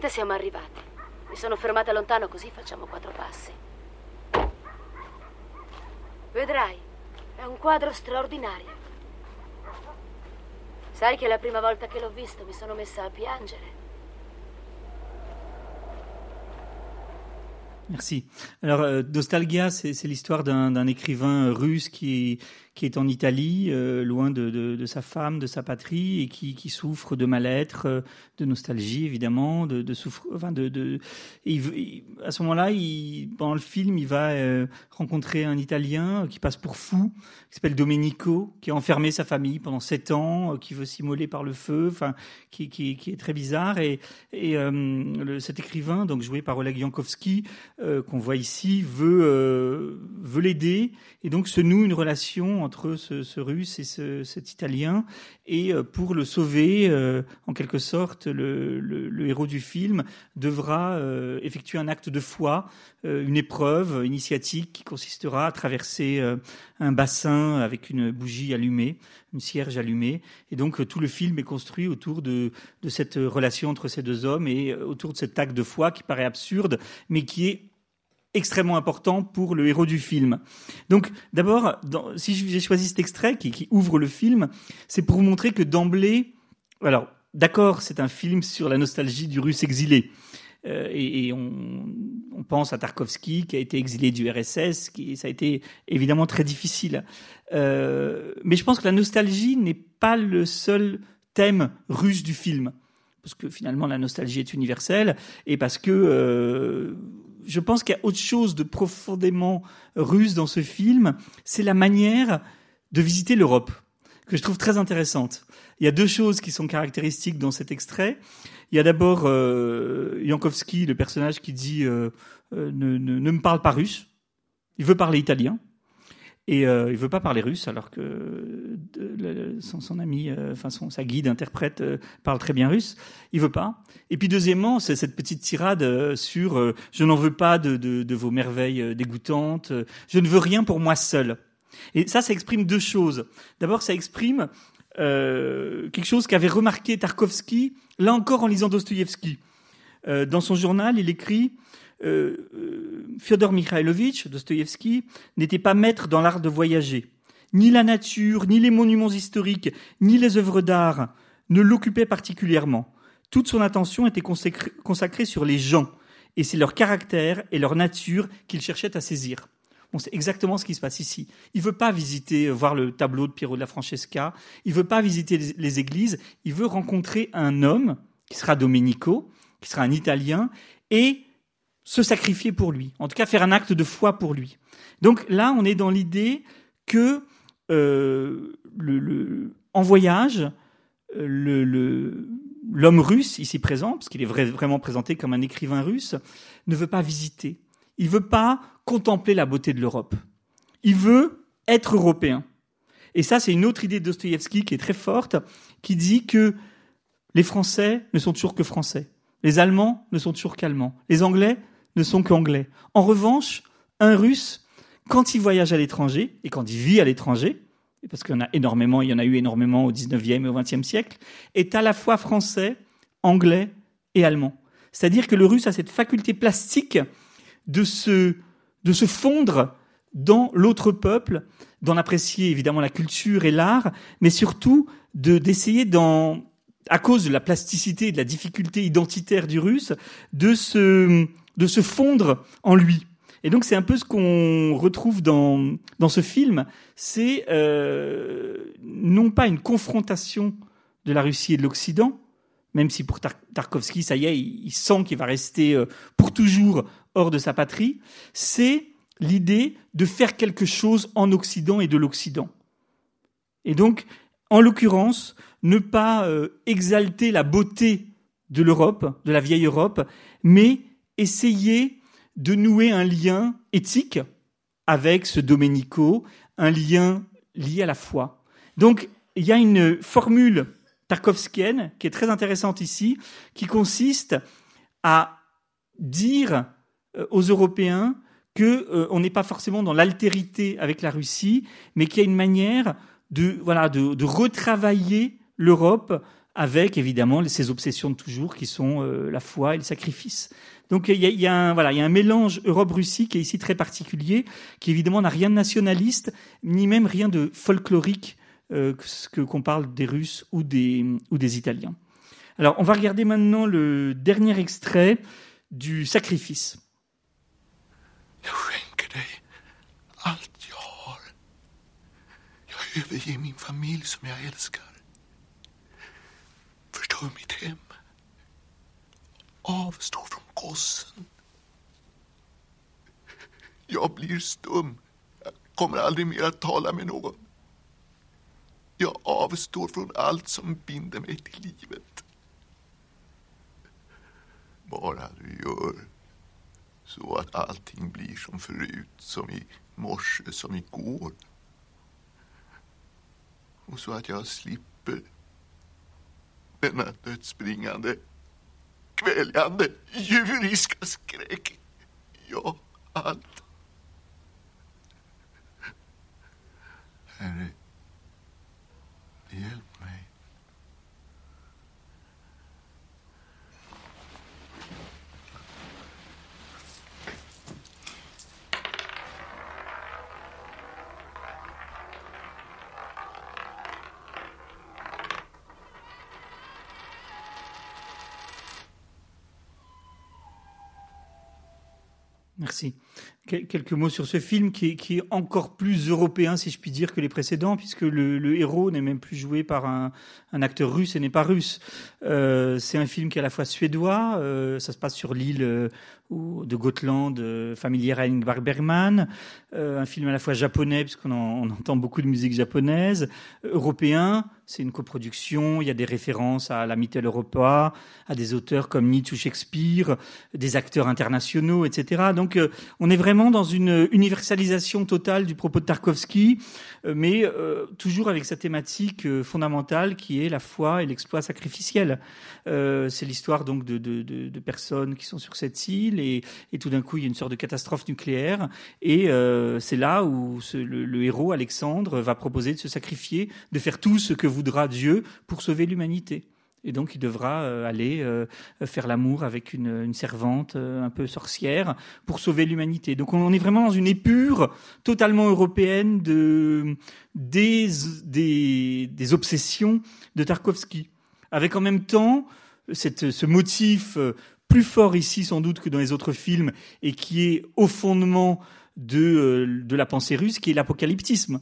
Finalmente siamo arrivati. Mi sono fermata lontano così facciamo quattro passi. Vedrai, è un quadro straordinario. Sai che la prima volta che l'ho visto mi sono messa a piangere. Merci. Alors, euh, Nostalgia, c'est l'histoire d'un écrivain russe qui, qui est en Italie, euh, loin de, de, sa femme, de sa patrie, et qui, qui souffre de mal-être, euh, de nostalgie évidemment, de, souffre, enfin de, de à ce moment-là, pendant le film, il va euh, rencontrer un Italien qui passe pour fou, qui s'appelle Domenico, qui a enfermé sa famille pendant sept ans, qui veut s'immoler par le feu, enfin, qui, qui, est très bizarre. Et, et cet écrivain, donc joué par Oleg Yankovsky, qu'on voit ici, veut veut l'aider et donc se noue une relation entre ce, Russe et ce, cet Italien. Et euh, pour le sauver, euh, en quelque sorte, le, héros du film devra euh, effectuer un acte de foi, une épreuve initiatique qui consistera à traverser un bassin avec une bougie allumée, une cierge allumée. Et donc tout le film est construit autour de, cette relation entre ces deux hommes et autour de cet acte de foi qui paraît absurde, mais qui est extrêmement important pour le héros du film. Donc, d'abord, si j'ai choisi cet extrait qui, qui ouvre le film, c'est pour vous montrer que d'emblée, alors, d'accord, c'est un film sur la nostalgie du russe exilé. Euh, et, et on, on pense à Tarkovsky qui a été exilé du RSS, qui ça a été évidemment très difficile. Euh, mais je pense que la nostalgie n'est pas le seul thème russe du film, parce que finalement la nostalgie est universelle et parce que euh, je pense qu'il y a autre chose de profondément russe dans ce film, c'est la manière de visiter l'Europe que je trouve très intéressante. Il y a deux choses qui sont caractéristiques dans cet extrait. Il y a d'abord euh, le personnage qui dit euh, euh, ne me parle pas russe. Il veut parler italien. Et euh, il veut pas parler russe, alors que son, ami, euh, enfin son, sa guide interprète euh, parle très bien russe. Il veut pas. Et puis deuxièmement, c'est cette petite tirade sur je n'en veux pas de, vos merveilles dégoûtantes. Je ne veux rien pour moi seul. Et ça, ça exprime deux choses. D'abord, ça exprime quelque chose qu'avait remarqué Tarkovsky, là encore en lisant Dostoïevski. Dans son journal, il écrit euh, euh, Fyodor Mikhailovitch, Dostoïevski, n'était pas maître dans l'art de voyager. Ni la nature, ni les monuments historiques, ni les œuvres d'art ne l'occupaient particulièrement. Toute son attention était consacrée, sur les gens, et c'est leur caractère et leur nature qu'il cherchait à saisir. Bon, c'est exactement ce qui se passe ici. Il veut pas visiter, euh, voir le tableau de Piero de la Francesca. Il veut pas visiter les églises. Il veut rencontrer un homme qui sera Domenico, qui sera un Italien, et se sacrifier pour lui. En tout cas, faire un acte de foi pour lui. Donc là, on est dans l'idée que euh, en voyage, l'homme russe ici présent, parce qu'il est vrai- vraiment présenté comme un écrivain russe, ne veut pas visiter. Il veut pas contempler la beauté de l'Europe. Il veut être européen. Et ça, c'est une autre idée de Dostoïevski qui est très forte, qui dit que les Français ne sont toujours que Français. Les Allemands ne sont toujours qu'Allemands. Les Anglais ne sont qu'Anglais. En revanche, un Russe, quand il voyage à l'étranger, et quand il vit à l'étranger, parce qu'il y en a énormément, il y en a eu énormément au 19e et au 20e siècle, est à la fois français, anglais et allemand. C'est-à-dire que le russe a cette faculté plastique de se de se fondre dans l'autre peuple, d'en apprécier évidemment la culture et l'art, mais surtout de d'essayer à cause de la plasticité et de la difficulté identitaire du russe, de se de se fondre en lui. Et donc c'est un peu ce qu'on retrouve dans dans ce film, c'est euh, non pas une confrontation de la Russie et de l'Occident, même si pour Tarkovsky, ça y est, il, sent qu'il va rester euh, pour toujours hors de sa patrie, c'est l'idée de faire quelque chose en Occident et de l'Occident. Et donc, en l'occurrence, ne pas euh, exalter la beauté de l'Europe, de la vieille Europe, mais essayer de nouer un lien éthique avec ce Domenico, un lien lié à la foi. Donc, il y a une formule tarkovskienne qui est très intéressante ici, qui consiste à dire euh, aux Européens que euh, n'est pas forcément dans l'altérité avec la Russie, mais qu'il y a une manière de voilà de, retravailler l'Europe avec évidemment ces obsessions de toujours qui sont euh, la foi et le sacrifice. Donc il y a, un, voilà, il y a un mélange Europe-Russie qui est ici très particulier, qui évidemment n'a rien de nationaliste, ni même rien de folklorique euh, que qu'on parle des Russes ou des, ou des Italiens. Alors on va regarder maintenant le dernier extrait du sacrifice. Avstår från gossen. Jag blir stum. Jag kommer aldrig mer att tala med någon. Jag avstår från allt som binder mig till livet. Bara du gör så att allting blir som förut, som i morse, som igår. Och så att jag slipper denna dödsbringande, kväljande, djuriska skräck. Ja, allt. Herre, hjälp mig. Merci. Quelques mots sur ce film qui est, encore plus européen, si je puis dire, que les précédents, puisque le, héros n'est même plus joué par un, acteur russe et n'est pas russe. Euh, c'est un film qui est à la fois suédois, euh, ça se passe sur l'île euh, de Gotland, familière à Ingvar Bergman, un film à la fois japonais, puisqu'on on entend beaucoup de musique japonaise, européen, c'est une coproduction, il y a des références à la Mitteleuropa, à des auteurs comme Nietzsche ou Shakespeare, des acteurs internationaux, etc. Donc on est vraiment dans une universalisation totale du propos de Tarkovsky, euh, mais euh, toujours avec sa thématique euh, fondamentale qui est la foi et l'exploit sacrificiel. c'est l'histoire donc de, personnes qui sont sur cette île et, tout d'un coup il y a une sorte de catastrophe nucléaire et c'est là où le, héros Alexandre va proposer de se sacrifier, de faire tout ce que voudra Dieu pour sauver l'humanité. Et donc, il devra euh, aller euh, faire l'amour avec une, servante euh, un peu sorcière pour sauver l'humanité. Donc, on est vraiment dans une épure totalement européenne de, des, obsessions de Tarkovsky. Avec en même temps ce motif plus fort ici sans doute que dans les autres films et qui est au fondement de, de la pensée russe, qui est l'apocalyptisme.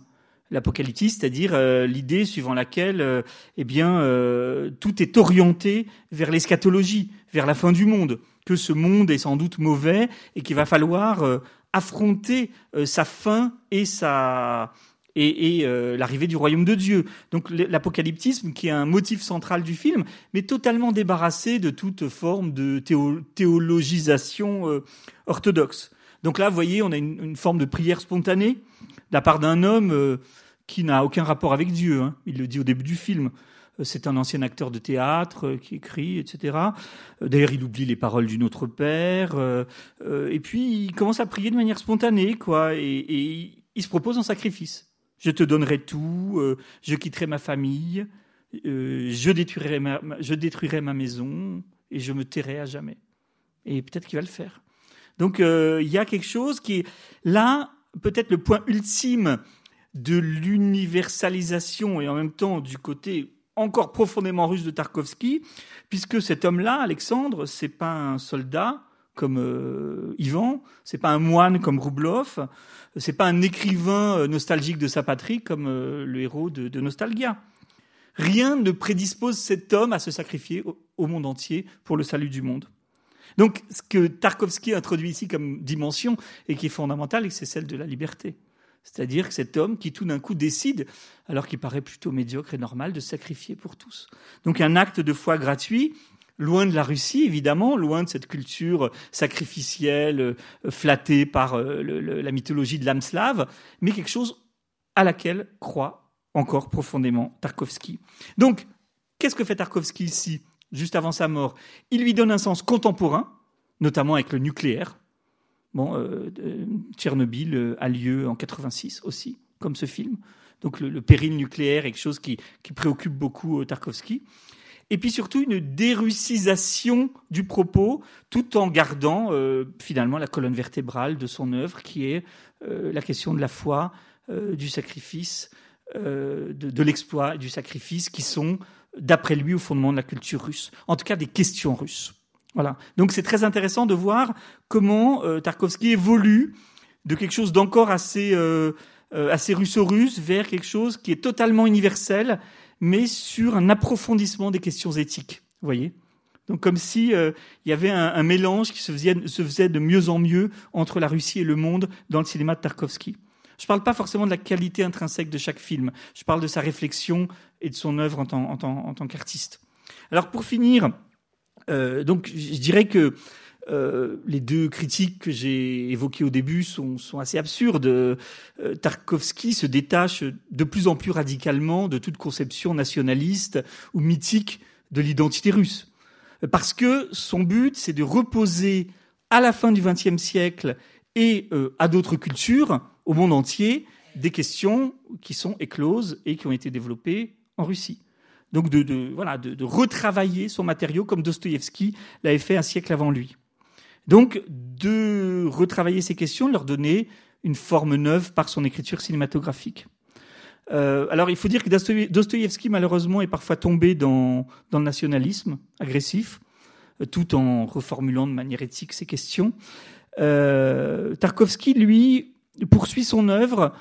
L'apocalypse, c'est-à-dire euh, l'idée suivant laquelle euh, eh bien euh, tout est orienté vers l'eschatologie, vers la fin du monde, que ce monde est sans doute mauvais et qu'il va falloir affronter sa fin et sa et, et l'arrivée du royaume de Dieu. Donc l'apocalyptisme, qui est un motif central du film, mais totalement débarrassé de toute forme de théologisation orthodoxe. Donc là, vous voyez, on a une, une forme de prière spontanée de la part d'un homme qui n'a aucun rapport avec Dieu. Hein. Il le dit au début du film. Euh, c'est un ancien acteur de théâtre euh, qui écrit, etc. Euh, d'ailleurs, il oublie les paroles du Notre Père. et puis, il commence à prier de manière spontanée, quoi. Et, il se propose un sacrifice. Je te donnerai tout. je quitterai ma famille. je détruirai je détruirai ma maison et je me tairai à jamais. Et peut-être qu'il va le faire. Donc euh, il y a quelque chose qui est là, peut-être le point ultime de l'universalisation et en même temps du côté encore profondément russe de Tarkovsky, puisque cet homme-là, Alexandre, c'est pas un soldat comme euh, Ivan, c'est pas un moine comme Roublov, c'est pas un écrivain euh, nostalgique de sa patrie comme euh, le héros de, de, Nostalgia. Rien ne prédispose cet homme à se sacrifier au, au monde entier pour le salut du monde. Donc, ce que Tarkovsky introduit ici comme dimension et qui est fondamentale, c'est celle de la liberté. C'est-à-dire que cet homme qui tout d'un coup décide, alors qu'il paraît plutôt médiocre et normal, de sacrifier pour tous. Donc un acte de foi gratuit, loin de la Russie évidemment, loin de cette culture sacrificielle euh, flattée par euh, la mythologie de l'âme slave, mais quelque chose à laquelle croit encore profondément Tarkovsky. Donc, qu'est-ce que fait Tarkovsky ici, juste avant sa mort? Il lui donne un sens contemporain, notamment avec le nucléaire, Bon, euh, Tchernobyl a lieu en 86 aussi, comme ce film. Donc le, péril nucléaire est quelque chose qui, qui préoccupe beaucoup Tarkovsky. Et puis surtout une dérussisation du propos, tout en gardant euh, finalement la colonne vertébrale de son œuvre, qui est euh, la question de la foi, euh, du sacrifice, de, de l'exploit et du sacrifice, qui sont, d'après lui, au fondement de la culture russe. En tout cas, des questions russes. Voilà. Donc c'est très intéressant de voir comment euh, Tarkovsky évolue de quelque chose d'encore assez euh, euh, assez russo-russe vers quelque chose qui est totalement universel, mais sur un approfondissement des questions éthiques. Vous voyez. Donc comme si il y avait un, un, mélange qui se faisait, se faisait de mieux en mieux entre la Russie et le monde dans le cinéma de Tarkovsky. Je ne parle pas forcément de la qualité intrinsèque de chaque film. Je parle de sa réflexion et de son œuvre en tant, tant, tant qu'artiste. Alors pour finir, euh, donc je dirais que euh, les deux critiques que j'ai évoquées au début sont, assez absurdes. Euh, Tarkovsky se détache de plus en plus radicalement de toute conception nationaliste ou mythique de l'identité russe. Parce que son but, c'est de reposer à la fin du XXe siècle et euh, à d'autres cultures, au monde entier, des questions qui sont écloses et qui ont été développées en Russie donc de, retravailler son matériau comme Dostoïevski l'avait fait un siècle avant lui. Donc de retravailler ces questions, de leur donner une forme neuve par son écriture cinématographique. Euh, alors il faut dire que Dostoïevski malheureusement est parfois tombé dans, dans le nationalisme agressif, euh, tout en reformulant de manière éthique ces questions. Euh, Tarkovsky, lui, poursuit son œuvre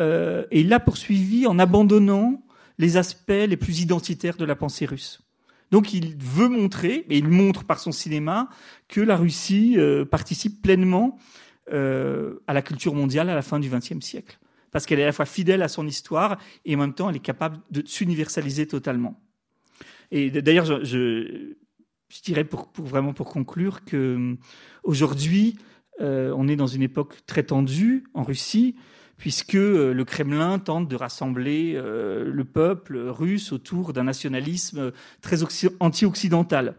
euh, et l'a poursuivi en abandonnant les aspects les plus identitaires de la pensée russe. Donc il veut montrer, et il montre par son cinéma, que la Russie euh, participe pleinement euh, à la culture mondiale à la fin du XXe siècle. Parce qu'elle est à la fois fidèle à son histoire et en même temps elle est capable de s'universaliser totalement. Et d'ailleurs, je, dirais pour, pour, vraiment pour conclure que euh, aujourd'hui, euh, on est dans une époque très tendue en Russie puisque euh, le Kremlin tente de rassembler euh, le peuple russe autour d'un nationalisme très anti-occidental.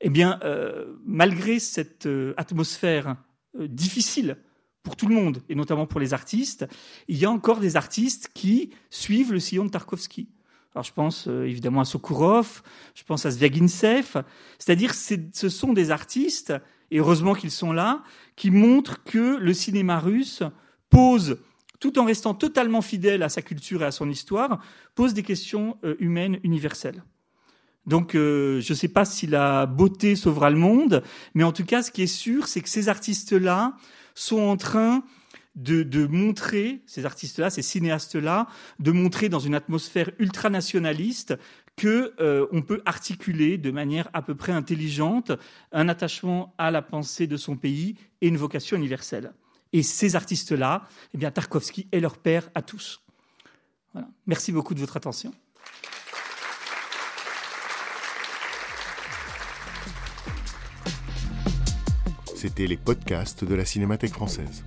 Eh bien, euh, malgré cette euh, atmosphère euh, difficile pour tout le monde, et notamment pour les artistes, il y a encore des artistes qui suivent le sillon de Tarkovsky. Alors je pense euh, évidemment à Sokurov, je pense à Zviagintsev, c'est-à-dire ce sont des artistes, et heureusement qu'ils sont là, qui montrent que le cinéma russe pose, tout en restant totalement fidèle à sa culture et à son histoire, pose des questions euh, humaines universelles. Donc, euh, je ne sais pas si la beauté sauvera le monde, mais en tout cas, ce qui est sûr, c'est que ces artistes-là sont en train de, montrer, ces artistes-là, ces cinéastes-là, de montrer dans une atmosphère ultranationaliste que euh, on peut articuler de manière à peu près intelligente un attachement à la pensée de son pays et une vocation universelle. Et ces artistes-là, eh bien, Tarkovsky est leur père à tous. Merci beaucoup de votre attention. C'était les podcasts de la Cinémathèque française.